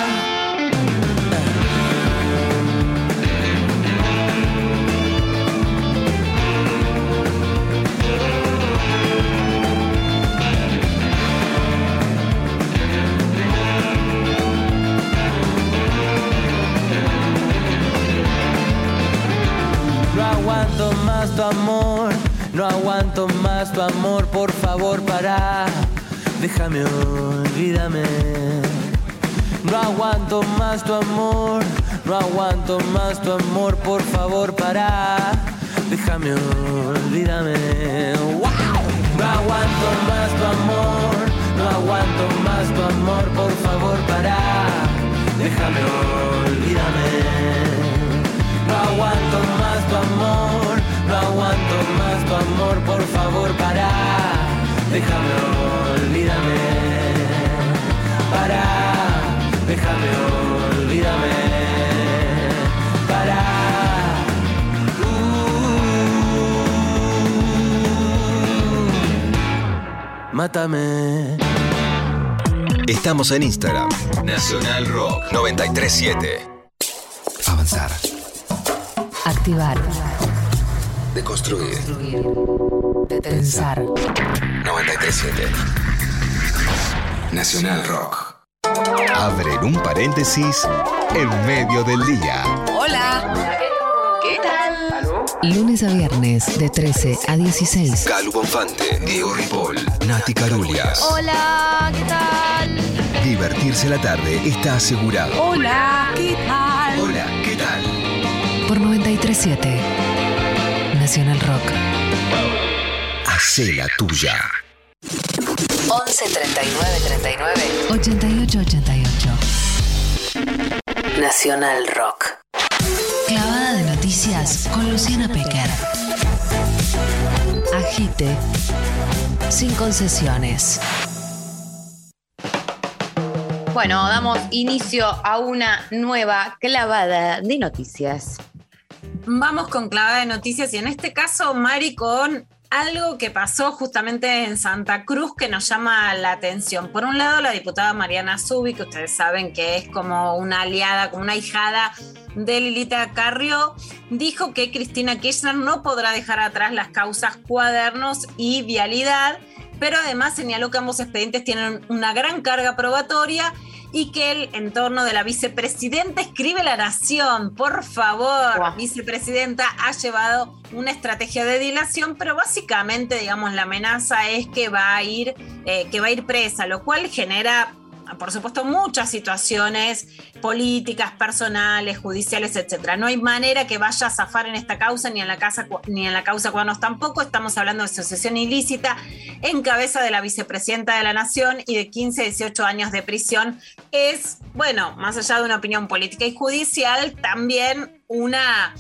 Tu amor, no aguanto más tu amor, por favor para, déjame, olvídame. No aguanto más tu amor, no aguanto más tu amor, por favor para, déjame, olvídame. No aguanto más tu amor, no aguanto más tu amor, por favor para, déjame, olvídame. No aguanto más tu amor, aguanto más tu amor, por favor, para. Déjame, olvídame. Para, déjame, olvídame. Para. Uh, mátame. Estamos en Instagram. Nacional Rock 937. Avanzar. Activar. Deconstruir. Pensar. 937. Nacional Rock. Abren un paréntesis en medio del día. Hola. ¿Qué tal? Lunes a viernes de 13 a 16. Calu Bonfante, Diego Ripoll, Nati Carulias. Hola, ¿qué tal? Divertirse a la tarde está asegurado. Hola, ¿qué tal? Hola, ¿qué tal? Por 937. Nacional Rock. Hacé la tuya. 11 39 39 88 88. Nacional Rock. Clavada de noticias con Luciana Pecker. Agite. Sin concesiones. Bueno, damos inicio a una nueva clavada de noticias. Vamos con clavada de noticias y en este caso, Mari, con algo que pasó justamente en Santa Cruz que nos llama la atención. Por un lado, la diputada Mariana Zubi, que ustedes saben que es como una aliada, como una hijada de Lilita Carrió, dijo que Cristina Kirchner no podrá dejar atrás las causas cuadernos y vialidad, pero además señaló que ambos expedientes tienen una gran carga probatoria y que el entorno de la vicepresidenta escribe la nación. Por favor, vicepresidenta ha llevado una estrategia de dilación, pero básicamente, digamos, la amenaza es que va a ir, eh, que va a ir presa, lo cual genera, por supuesto, muchas situaciones políticas, personales, judiciales, etcétera. No hay manera que vaya a zafar en esta causa ni en la casa ni en la causa cuadernos tampoco. Estamos hablando de asociación ilícita en cabeza de la vicepresidenta de la Nación y de 15 a 18 años de prisión. Es, bueno, más allá de una opinión política y judicial, también una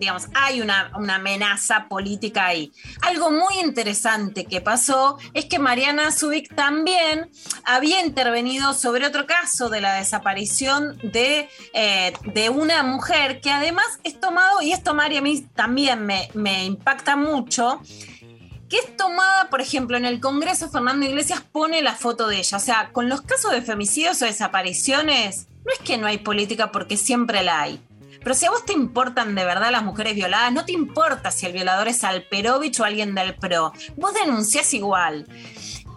digamos, hay una, amenaza política ahí. Algo muy interesante que pasó es que Mariana Zubik también había intervenido sobre otro caso de la desaparición de, eh, de una mujer que además es tomado, y esto Mari a mí también me, me impacta mucho, que es tomada, por ejemplo, en el Congreso, Fernando Iglesias pone la foto de ella. O sea, con los casos de femicidios o desapariciones, no es que no hay política porque siempre la hay. Pero si a vos te importan de verdad las mujeres violadas, no te importa si el violador es Alperovich o alguien del PRO. Vos denunciás igual.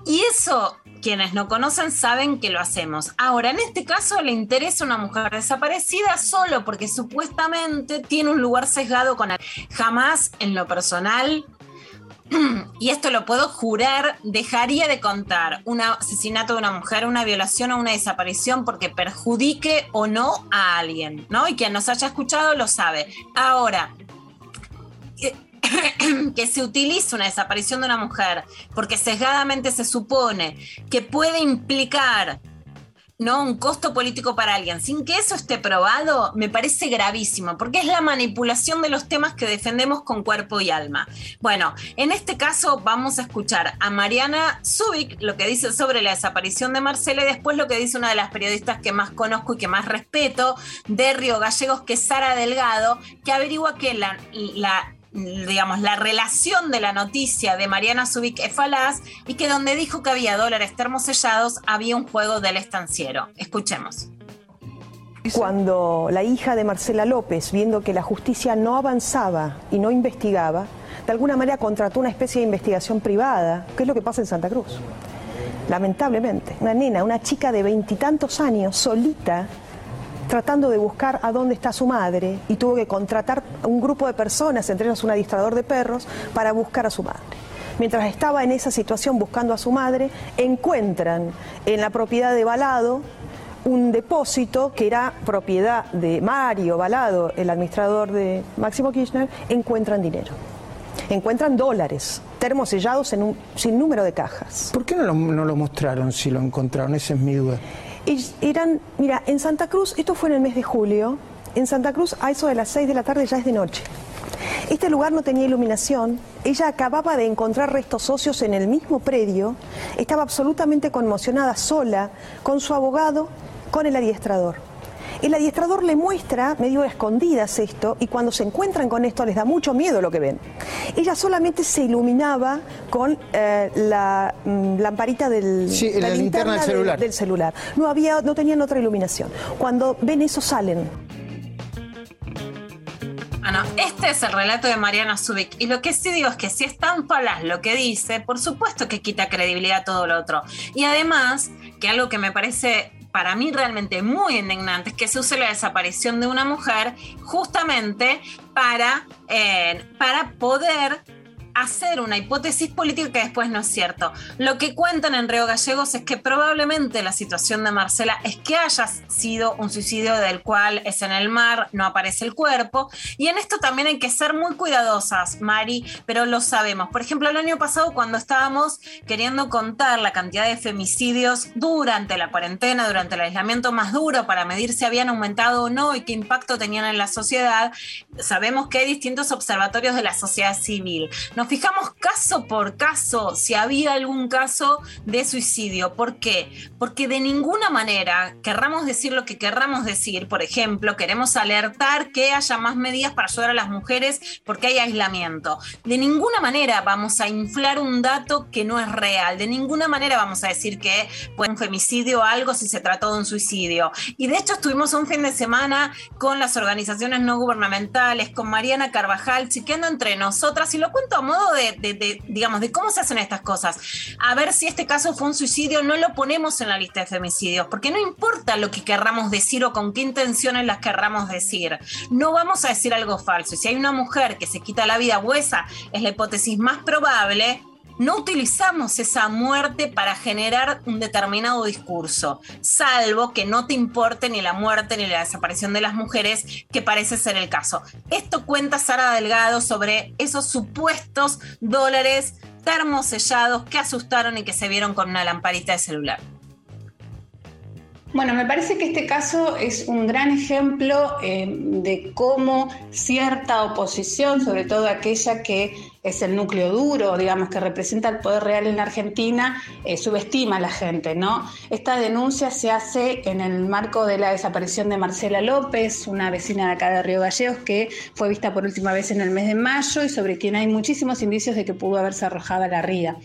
Y eso, quienes no conocen saben que lo hacemos. Ahora, en este caso le interesa una mujer desaparecida solo porque supuestamente tiene un lugar sesgado con él. Jamás en lo personal y esto lo puedo jurar, dejaría de contar un asesinato de una mujer, una violación o una desaparición porque perjudique o no a alguien, ¿no? Y quien nos haya escuchado lo sabe. Ahora, que, se utilice una desaparición de una mujer porque sesgadamente se supone que puede implicar ¿no? un costo político para alguien, sin que eso esté probado, me parece gravísimo, porque es la manipulación de los temas que defendemos con cuerpo y alma. Bueno, en este caso vamos a escuchar a Mariana Zubik, lo que dice sobre la desaparición de Marcela, y después lo que dice una de las periodistas que más conozco y que más respeto, de Río Gallegos, que es Sara Delgado, que averigua que la, la digamos, la relación de la noticia de Mariana Zubik es falaz y que donde dijo que había dólares termosellados había un juego del estanciero. Escuchemos. Cuando la hija de Marcela López, viendo que la justicia no avanzaba y no investigaba, de alguna manera contrató una especie de investigación privada, que es lo que pasa en Santa Cruz. Lamentablemente, una nena, una chica de veintitantos años, solita, tratando de buscar a dónde está su madre y tuvo que contratar un grupo de personas, entre ellos un adiestrador de perros, para buscar a su madre. Mientras estaba en esa situación buscando a su madre, encuentran en la propiedad de Balado un depósito que era propiedad de Mario Balado, el administrador de Máximo Kirchner, encuentran dinero. Encuentran dólares termosellados en un sinnúmero de cajas. ¿Por qué no no lo mostraron si lo encontraron? Esa es mi duda. Eran, mira, en Santa Cruz, esto fue en el mes de julio, en Santa Cruz a eso de las 6 de la tarde ya es de noche. Este lugar no tenía iluminación, ella acababa de encontrar restos óseos en el mismo predio, estaba absolutamente conmocionada, sola, con su abogado, con el adiestrador. El adiestrador le muestra medio escondidas esto y cuando se encuentran con esto les da mucho miedo lo que ven. Ella solamente se iluminaba con eh, la mm, lamparita del Sí, la linterna del celular. del celular. No había, no tenían otra iluminación. Cuando ven eso salen. Bueno, este es el relato de Mariana Zubik. Y lo que sí digo es que si es tan falaz lo que dice, por supuesto que quita credibilidad a todo lo otro. Y además, que algo que me parece para mí realmente muy indignante es que se use la desaparición de una mujer justamente para, eh, para poder hacer una hipótesis política que después no es cierto. Lo que cuentan en Río Gallegos es que probablemente la situación de Marcela es que haya sido un suicidio del cual es en el mar, no aparece el cuerpo. Y en esto también hay que ser muy cuidadosas, Mari, pero lo sabemos. Por ejemplo, el año pasado cuando estábamos queriendo contar la cantidad de femicidios durante la cuarentena, durante el aislamiento más duro para medir si habían aumentado o no y qué impacto tenían en la sociedad, sabemos que hay distintos observatorios de la sociedad civil. Nos fijamos caso por caso si había algún caso de suicidio. ¿Por qué? Porque de ninguna manera querramos decir lo que querramos decir. Por ejemplo, queremos alertar que haya más medidas para ayudar a las mujeres porque hay aislamiento. De ninguna manera vamos a inflar un dato que no es real. De ninguna manera vamos a decir que fue un femicidio o algo si se trató de un suicidio. Y de hecho estuvimos un fin de semana con las organizaciones no gubernamentales, con Mariana Carvajal, chiqueando entre nosotras y lo cuento a de, digamos, de cómo se hacen estas cosas. A ver si este caso fue un suicidio, no lo ponemos en la lista de femicidios, porque no importa lo que querramos decir o con qué intenciones las querramos decir. No vamos a decir algo falso. Si hay una mujer que se quita la vida, o esa es la hipótesis más probable, no utilizamos esa muerte para generar un determinado discurso, salvo que no te importe ni la muerte ni la desaparición de las mujeres, que parece ser el caso. Esto cuenta Sara Delgado sobre esos supuestos dólares termosellados que asustaron y que se vieron con una lamparita de celular. Bueno, me parece que este caso es un gran ejemplo eh, de cómo cierta oposición, sobre todo aquella que es el núcleo duro, digamos, que representa el poder real en Argentina, eh, subestima a la gente, ¿no? Esta denuncia se hace en el marco de la desaparición de Marcela López, una vecina de acá de Río Gallegos, que fue vista por última vez en el mes de mayo y sobre quien hay muchísimos indicios de que pudo haberse arrojado a la ría.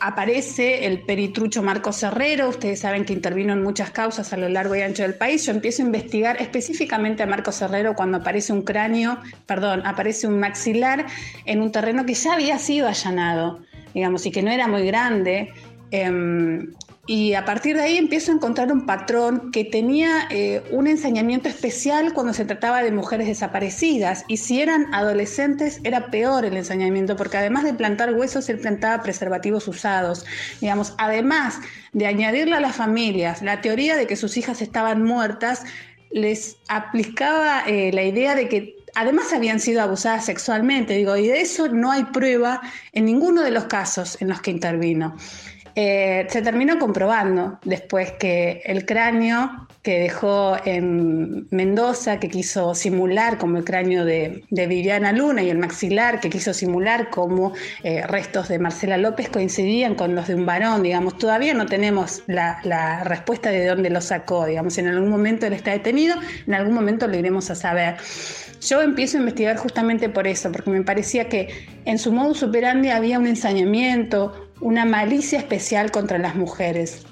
Aparece el peritrucho Marcos Herrero, ustedes saben que intervino en muchas causas a lo largo y ancho del país. Yo empiezo a investigar específicamente a Marcos Herrero cuando aparece un cráneo, perdón, aparece un maxilar en un terreno que ya había sido allanado, digamos, y que no era muy grande. Em, y a partir de ahí empiezo a encontrar un patrón que tenía eh, un ensañamiento especial cuando se trataba de mujeres desaparecidas. Y si eran adolescentes, era peor el ensañamiento, porque además de plantar huesos, él plantaba preservativos usados. Digamos, además de añadirle a las familias la teoría de que sus hijas estaban muertas, les aplicaba eh, la idea de que además habían sido abusadas sexualmente. Digo, y de eso no hay prueba en ninguno de los casos en los que intervino. Eh, se terminó comprobando después que el cráneo que dejó en Mendoza, que quiso simular como el cráneo de, Viviana Luna y el maxilar que quiso simular como eh, restos de Marcela López coincidían con los de un varón, digamos, todavía no tenemos la, la respuesta de dónde lo sacó, digamos, en algún momento él está detenido, en algún momento lo iremos a saber. Yo empiezo a investigar justamente por eso, porque me parecía que en su modus operandi había un ensañamiento, una malicia especial contra las mujeres.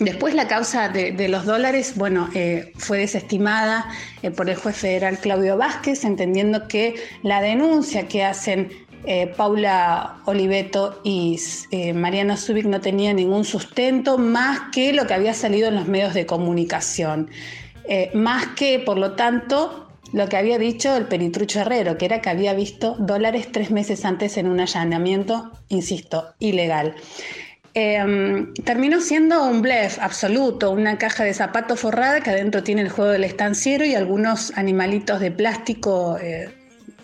Después la causa de, los dólares, bueno, eh, fue desestimada eh, por el juez federal Claudio Vázquez, entendiendo que la denuncia que hacen eh, Paula Oliveto y Mariana Zubik no tenía ningún sustento más que lo que había salido en los medios de comunicación. Más que, por lo tanto, lo que había dicho el peritrucho Herrero, que era que había visto dólares tres meses antes en un allanamiento, insisto, ilegal. Eh, terminó siendo un blef absoluto, una caja de zapatos forrada que adentro tiene el juego del estanciero y algunos animalitos de plástico eh,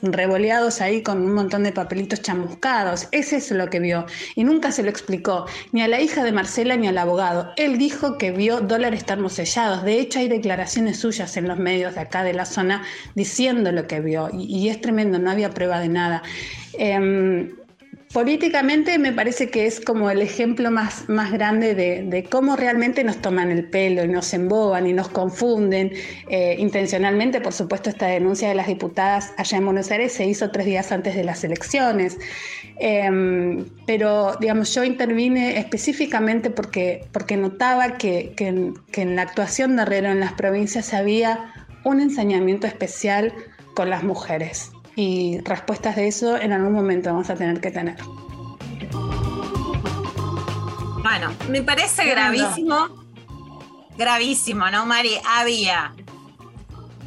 revoleados ahí con un montón de papelitos chamuscados. Es eso lo que vio. Y nunca se lo explicó ni a la hija de Marcela ni al abogado. Él dijo que vio dólares termosellados. De hecho, hay declaraciones suyas en los medios de acá de la zona diciendo lo que vio. Y, y es tremendo, no había prueba de nada. Em, Políticamente me parece que es como el ejemplo más, más grande de, de cómo realmente nos toman el pelo y nos emboban y nos confunden. Eh, intencionalmente, por supuesto, esta denuncia de las diputadas allá en Buenos Aires se hizo tres días antes de las elecciones. Eh, pero, digamos, yo intervine específicamente porque, porque notaba que, que en la actuación de Herrero en las provincias había un ensañamiento especial con las mujeres y respuestas de eso en algún momento vamos a tener que tener. Bueno, me parece gravísimo, gravísimo, ¿no, Mari? Había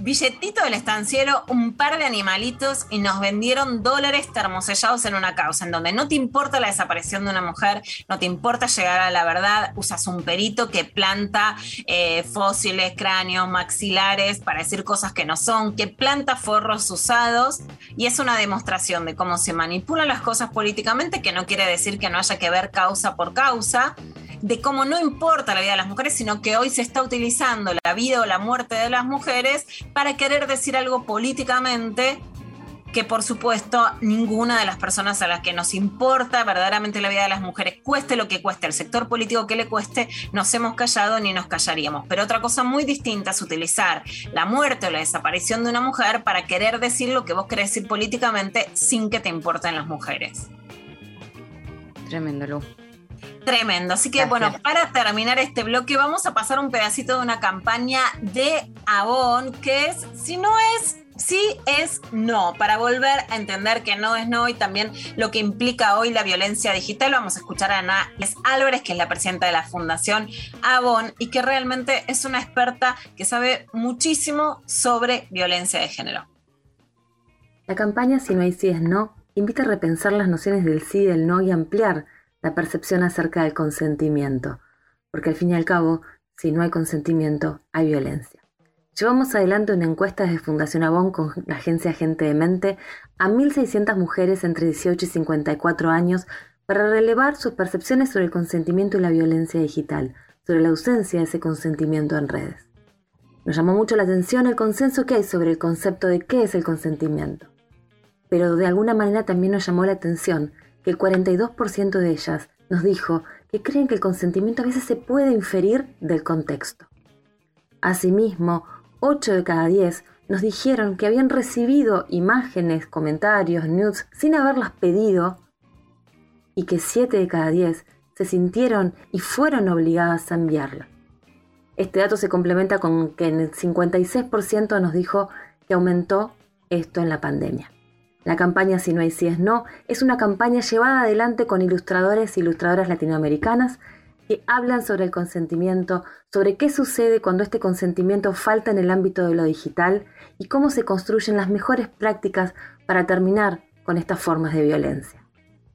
billetito del estanciero, un par de animalitos y nos vendieron dólares termosellados en una causa, en donde no te importa la desaparición de una mujer, no te importa llegar a la verdad, usas un perito que planta eh, fósiles, cráneos, maxilares para decir cosas que no son, que planta forros usados y es una demostración de cómo se manipulan las cosas políticamente, que no quiere decir que no haya que ver causa por causa de cómo no importa la vida de las mujeres, sino que hoy se está utilizando la vida o la muerte de las mujeres para querer decir algo políticamente que por supuesto ninguna de las personas a las que nos importa verdaderamente la vida de las mujeres, cueste lo que cueste, el sector político que le cueste, nos hemos callado ni nos callaríamos. Pero otra cosa muy distinta es utilizar la muerte o la desaparición de una mujer para querer decir lo que vos querés decir políticamente sin que te importen las mujeres. Tremendo, Lu. Tremendo. Así que bueno, para terminar este bloque vamos a pasar un pedacito de una campaña de Avon que es, si no es, sí es no, para volver a entender que no es no y también lo que implica hoy la violencia digital. Vamos a escuchar a Ana Les Álvarez, que es la presidenta de la Fundación Avon y que realmente es una experta que sabe muchísimo sobre violencia de género. La campaña Si no hay sí es no invita a repensar las nociones del sí y del no y ampliar la percepción acerca del consentimiento, porque al fin y al cabo, si no hay consentimiento, hay violencia. Llevamos adelante una encuesta desde Fundación Avon con la agencia Gente de Mente a 1.600 mujeres entre 18 y 54 años para relevar sus percepciones sobre el consentimiento y la violencia digital, sobre la ausencia de ese consentimiento en redes. Nos llamó mucho la atención el consenso que hay sobre el concepto de qué es el consentimiento. Pero de alguna manera también nos llamó la atención que el 42% de ellas nos dijo que creen que el consentimiento a veces se puede inferir del contexto. Asimismo, 8 de cada 10 nos dijeron que habían recibido imágenes, comentarios, nudes sin haberlas pedido y que 7 de cada 10 se sintieron y fueron obligadas a enviarla. Este dato se complementa con que el 56% nos dijo que aumentó esto en la pandemia. La campaña Si no hay sí es no es una campaña llevada adelante con ilustradores e ilustradoras latinoamericanas que hablan sobre el consentimiento, sobre qué sucede cuando este consentimiento falta en el ámbito de lo digital y cómo se construyen las mejores prácticas para terminar con estas formas de violencia.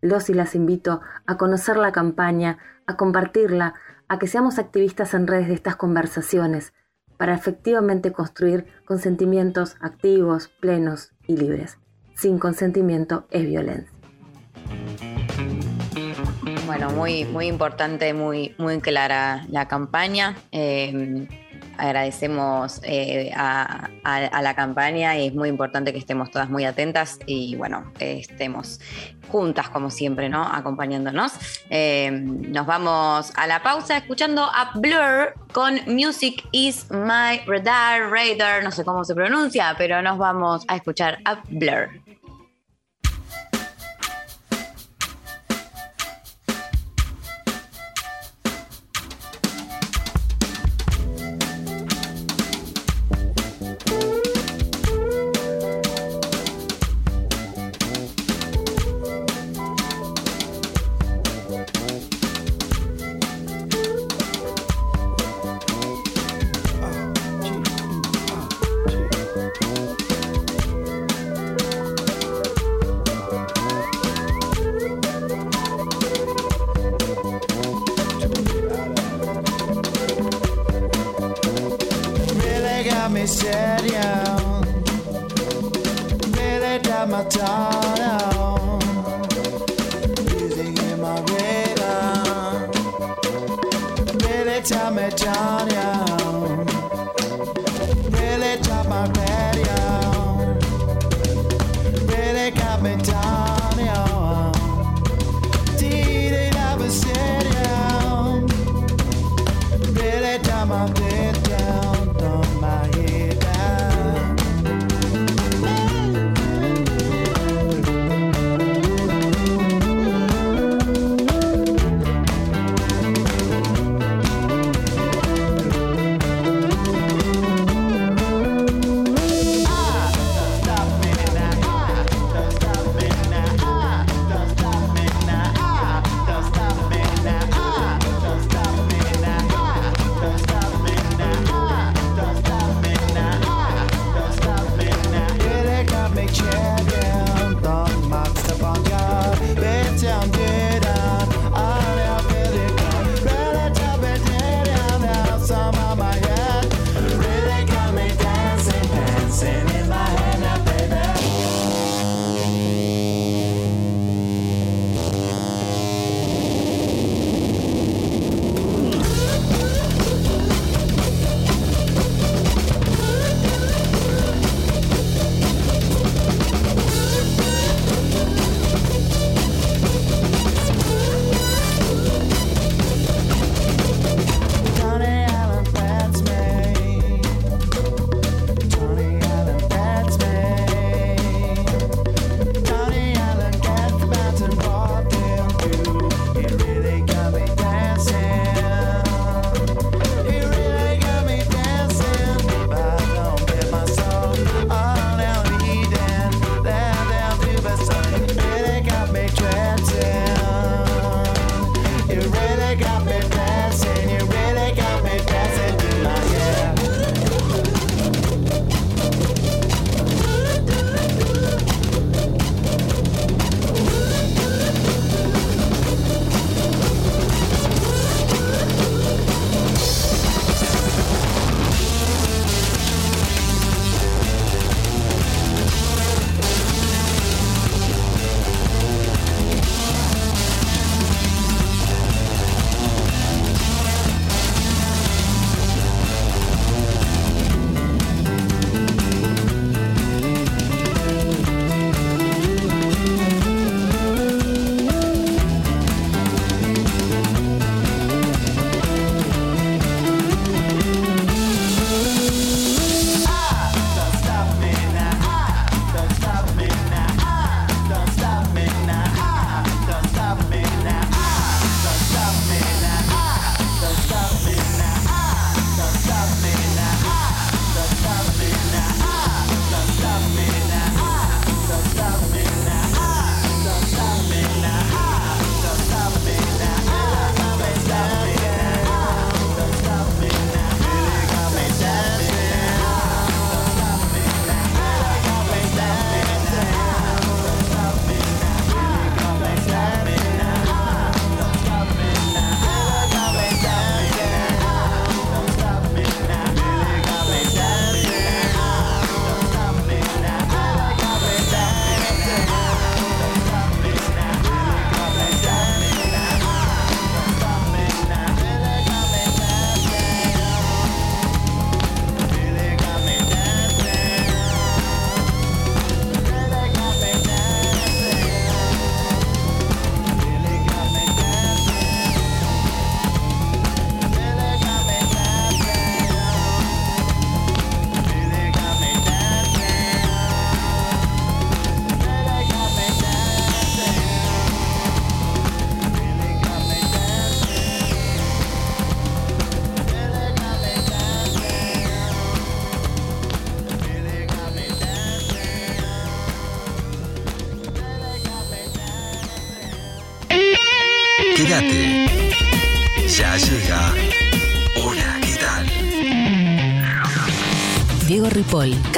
Los y las invito a conocer la campaña, a compartirla, a que seamos activistas en redes de estas conversaciones para efectivamente construir consentimientos activos, plenos y libres sin consentimiento es violencia. Bueno, muy, muy importante, muy, muy clara la campaña. Eh, agradecemos eh, a, la campaña y es muy importante que estemos todas muy atentas y bueno, estemos juntas como siempre, ¿no? Acompañándonos. Eh, nos vamos a la pausa escuchando a Blur con Music is my radar, radar, no sé cómo se pronuncia, pero nos vamos a escuchar a Blur.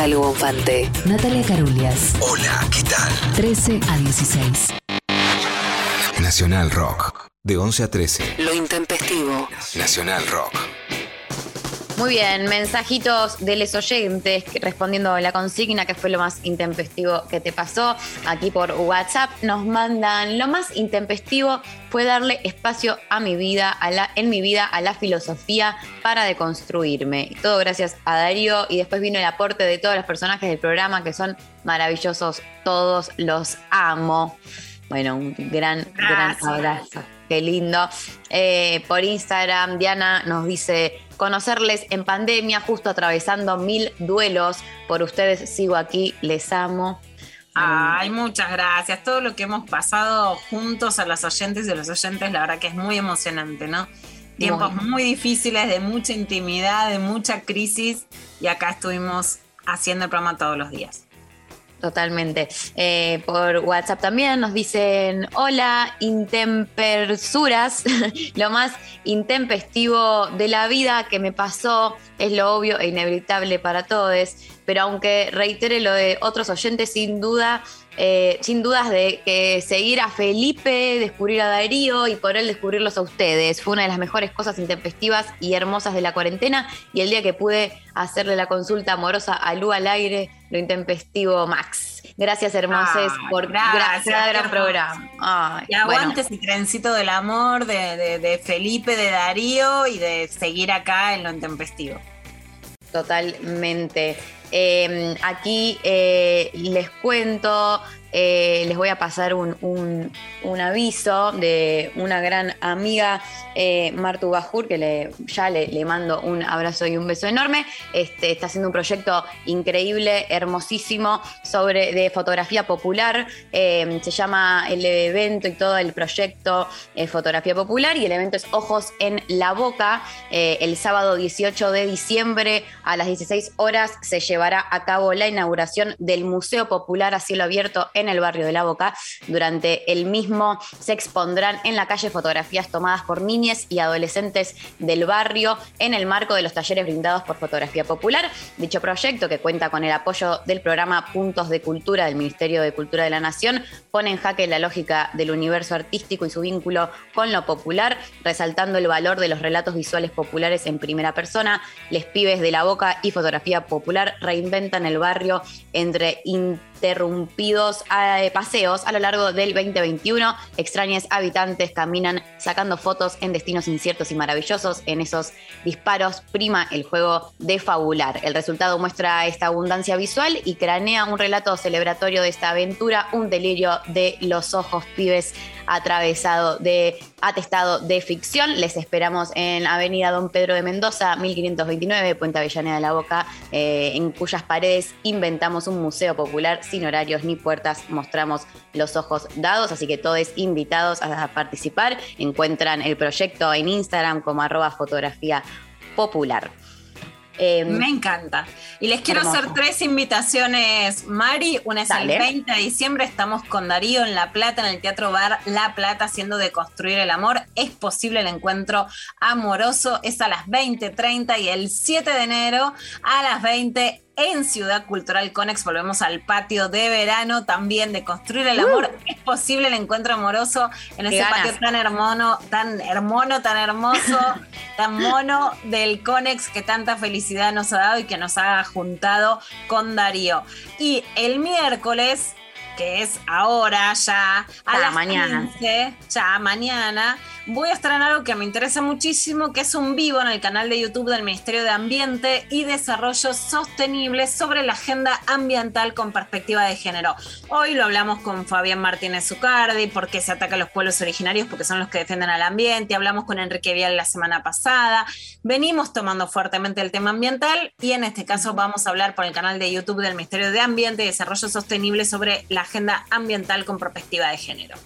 Gonzalo Bonfante, Natalia Carulias. Hola, ¿qué tal? 13 a 16. Nacional Rock, de 11 a 13. Lo intempestivo. Nacional Rock. Muy bien, mensajitos de los oyentes respondiendo a la consigna que fue lo más intempestivo que te pasó. Aquí por WhatsApp nos mandan lo más intempestivo fue darle espacio a mi vida, a la, en mi vida, a la filosofía para deconstruirme. Todo gracias a Darío y después vino el aporte de todos los personajes del programa que son maravillosos, todos los amo. Bueno, un gran, gran abrazo. Qué lindo. Eh, por Instagram, Diana nos dice, conocerles en pandemia, justo atravesando mil duelos. Por ustedes sigo aquí, les amo. Ay, muchas gracias. Todo lo que hemos pasado juntos a los oyentes y a los oyentes, la verdad que es muy emocionante, ¿no? Tiempos Muy. muy difíciles, de mucha intimidad, de mucha crisis, y acá estuvimos haciendo el programa todos los días. Totalmente. Eh, por WhatsApp también nos dicen, hola, intempersuras. lo más intempestivo de la vida que me pasó es lo obvio e inevitable para todos. Pero aunque reitere lo de otros oyentes, sin duda, eh, sin dudas de que seguir a Felipe, descubrir a Darío y por él descubrirlos a ustedes. Fue una de las mejores cosas intempestivas y hermosas de la cuarentena. Y el día que pude hacerle la consulta amorosa a Lu al aire, lo intempestivo Max. Gracias, hermoses, Ay, por gracias, gran, qué gran programa. Ay, Y aguante bueno. ese trencito del amor de, de- de Felipe, de Darío y de seguir acá en lo intempestivo. Totalmente. Eh, aquí eh, les cuento, eh, les voy a pasar un, un- un aviso de una gran amiga, eh, Martu Bajur, que le, ya le, le mando un abrazo y un beso enorme. Este, está haciendo un proyecto increíble, hermosísimo, sobre de fotografía popular. Eh, se llama el evento y todo el proyecto eh, Fotografía Popular y el evento es Ojos en la Boca. El sábado 18 de diciembre a las 16 horas se llevará a cabo la inauguración del Museo Popular a cielo abierto en el barrio de La Boca. Durante el mismo se expondrán en la calle fotografías tomadas por niñas y adolescentes del barrio en el marco de los talleres brindados por Fotografía Popular. Dicho proyecto, que cuenta con el apoyo del programa Puntos de Cultura del Ministerio de Cultura de la Nación, pone en jaque la lógica del universo artístico y su vínculo con lo popular, resaltando el valor de los relatos visuales populares en primera persona. Les pibes de la boca y fotografía popular reinventan el barrio entre interrumpidos eh, paseos a lo largo del 2021. Extraños habitantes caminan sacando fotos en destinos inciertos y maravillosos. En esos disparos prima el juego de fabular. El resultado muestra esta abundancia visual y cranea un relato celebratorio de esta aventura, un delirio de los ojos pibes atravesado de atestado de ficción. Les esperamos en Avenida Don Pedro de Mendoza, 1529, Puente Avellaneda de la Boca, eh, en cuyas paredes inventamos un museo popular sin horarios ni puertas, mostramos los ojos dados, así que todos invitados a participar. Encuentran el proyecto en Instagram como arroba fotografía popular. Eh, Me encanta. Y les quiero Hermoso. hacer tres invitaciones, Mari. Una es Dale. el 20 de diciembre, estamos con Darío en La Plata, en el Teatro Bar La Plata, haciendo de construir el amor. Es posible el encuentro amoroso, es a las 20.30 y el 7 de enero a las 20 en Ciudad Cultural Conex. Volvemos al patio de verano también de construir el amor. Es posible el encuentro amoroso en ese ganas. patio tan hermono, tan hermono, tan hermoso, tan mono del Conex que tanta felicidad nos ha dado y que nos ha juntado con Darío. Y el miércoles, que es ahora ya, a Ya, las mañana. 15, ya mañana, voy a estar en algo que me interesa muchísimo, que es un vivo en el canal de YouTube del Ministerio de Ambiente y Desarrollo Sostenible sobre la agenda ambiental con perspectiva de género. Hoy lo hablamos con Fabián Martínez Zucardi, por qué se ataca a los pueblos originarios, porque son los que defienden al ambiente. Hablamos con Enrique Vial la semana pasada. Venimos tomando fuertemente el tema ambiental y en este caso vamos a hablar por el canal de YouTube del Ministerio de Ambiente y Desarrollo Sostenible sobre la agenda ambiental con perspectiva de género.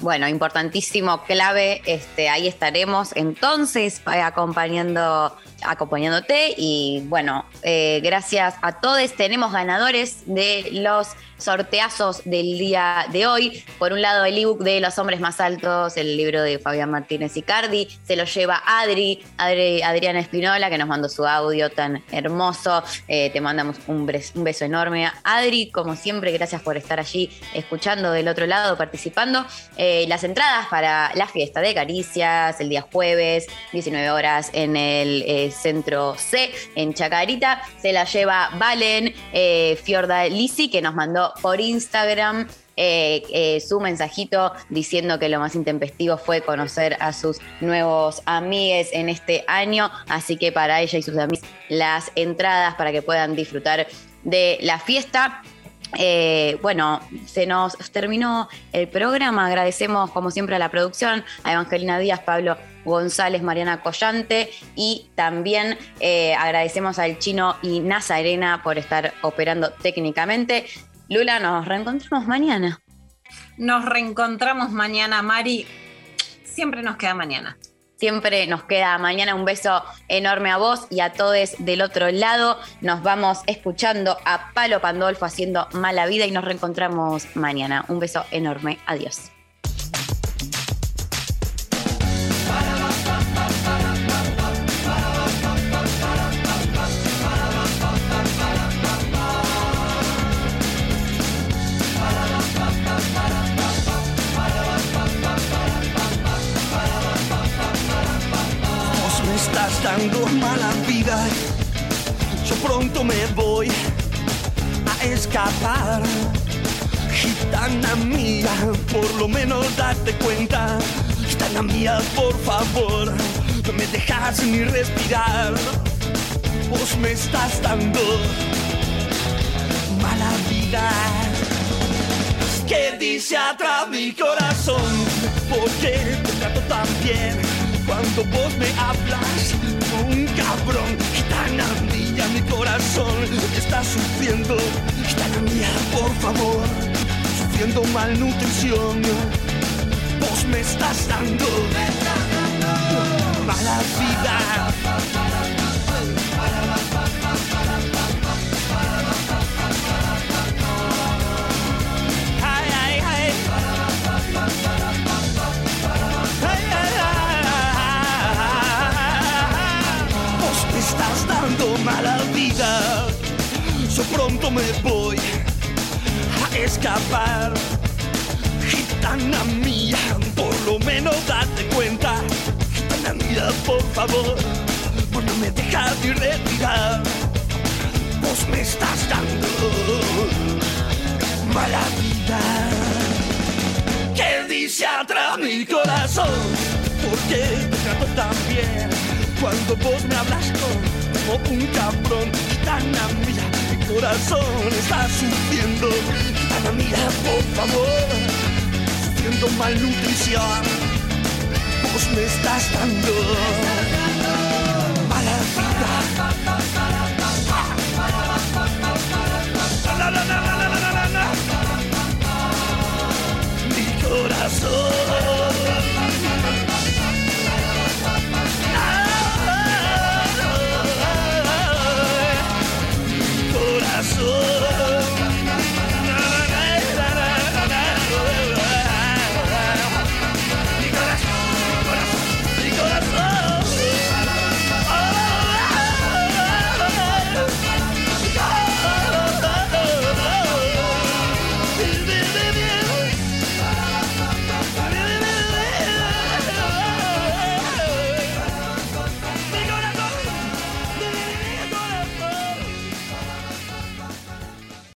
Bueno, importantísimo, clave. Este, ahí estaremos entonces eh, acompañando, acompañándote. Y bueno, eh, gracias a todos. Tenemos ganadores de los sorteazos del día de hoy. Por un lado, el ebook de Los hombres más altos, el libro de Fabián Martínez Icardi. Se lo lleva Adri, Adri- Adriana Espinola, que nos mandó su audio tan hermoso. Eh, te mandamos un, un beso enorme. Adri, como siempre, gracias por estar allí escuchando del otro lado, participando. Eh, las entradas para la fiesta de Caricias, el día jueves, 19 horas, en el Centro C en Chacarita. Se la lleva Valen eh, Fiorda Lisi, que nos mandó por Instagram eh, eh, su mensajito diciendo que lo más intempestivo fue conocer a sus nuevos amigues en este año. Así que para ella y sus amigos las entradas para que puedan disfrutar de la fiesta. Eh, bueno, se nos terminó el programa. Agradecemos, como siempre, a la producción, a Evangelina Díaz, Pablo González, Mariana Collante y también eh, agradecemos al chino y Nazarena por estar operando técnicamente. Lula, nos reencontramos mañana. Nos reencontramos mañana, Mari. Siempre nos queda mañana. Siempre nos queda mañana un beso enorme a vos y a todos del otro lado. Nos vamos escuchando a Palo Pandolfo haciendo mala vida y nos reencontramos mañana. Un beso enorme. Adiós. Dando mala vida. Yo pronto me voy a escapar. Gitana mía, por lo menos date cuenta. Gitana mía, por favor, no me dejas ni respirar. Vos me estás dando mala vida. ¿Qué dice atrás mi corazón? ¿Por qué te trato tan bien? Cuando vos me hablas un cabrón Gitana mía, mi corazón. Está sufriendo Gitana mía, por favor. Sufriendo malnutrición. Vos me estás dando Mala vida dando mala vida. Yo pronto me voy a escapar. Gitana mía, por lo menos date cuenta. Gitana mía, por favor, vos no me dejas ni respirar. Vos me estás dando mala vida. ¿Qué dice atrás mi corazón? ¿Por qué te trato tan bien? Cuando vos me hablas como un cabrón, gitana mía, mi corazón está sufriendo. Gitana mía, por favor, sufriendo malnutrición. Vos me estás dando mala vida. Mi corazón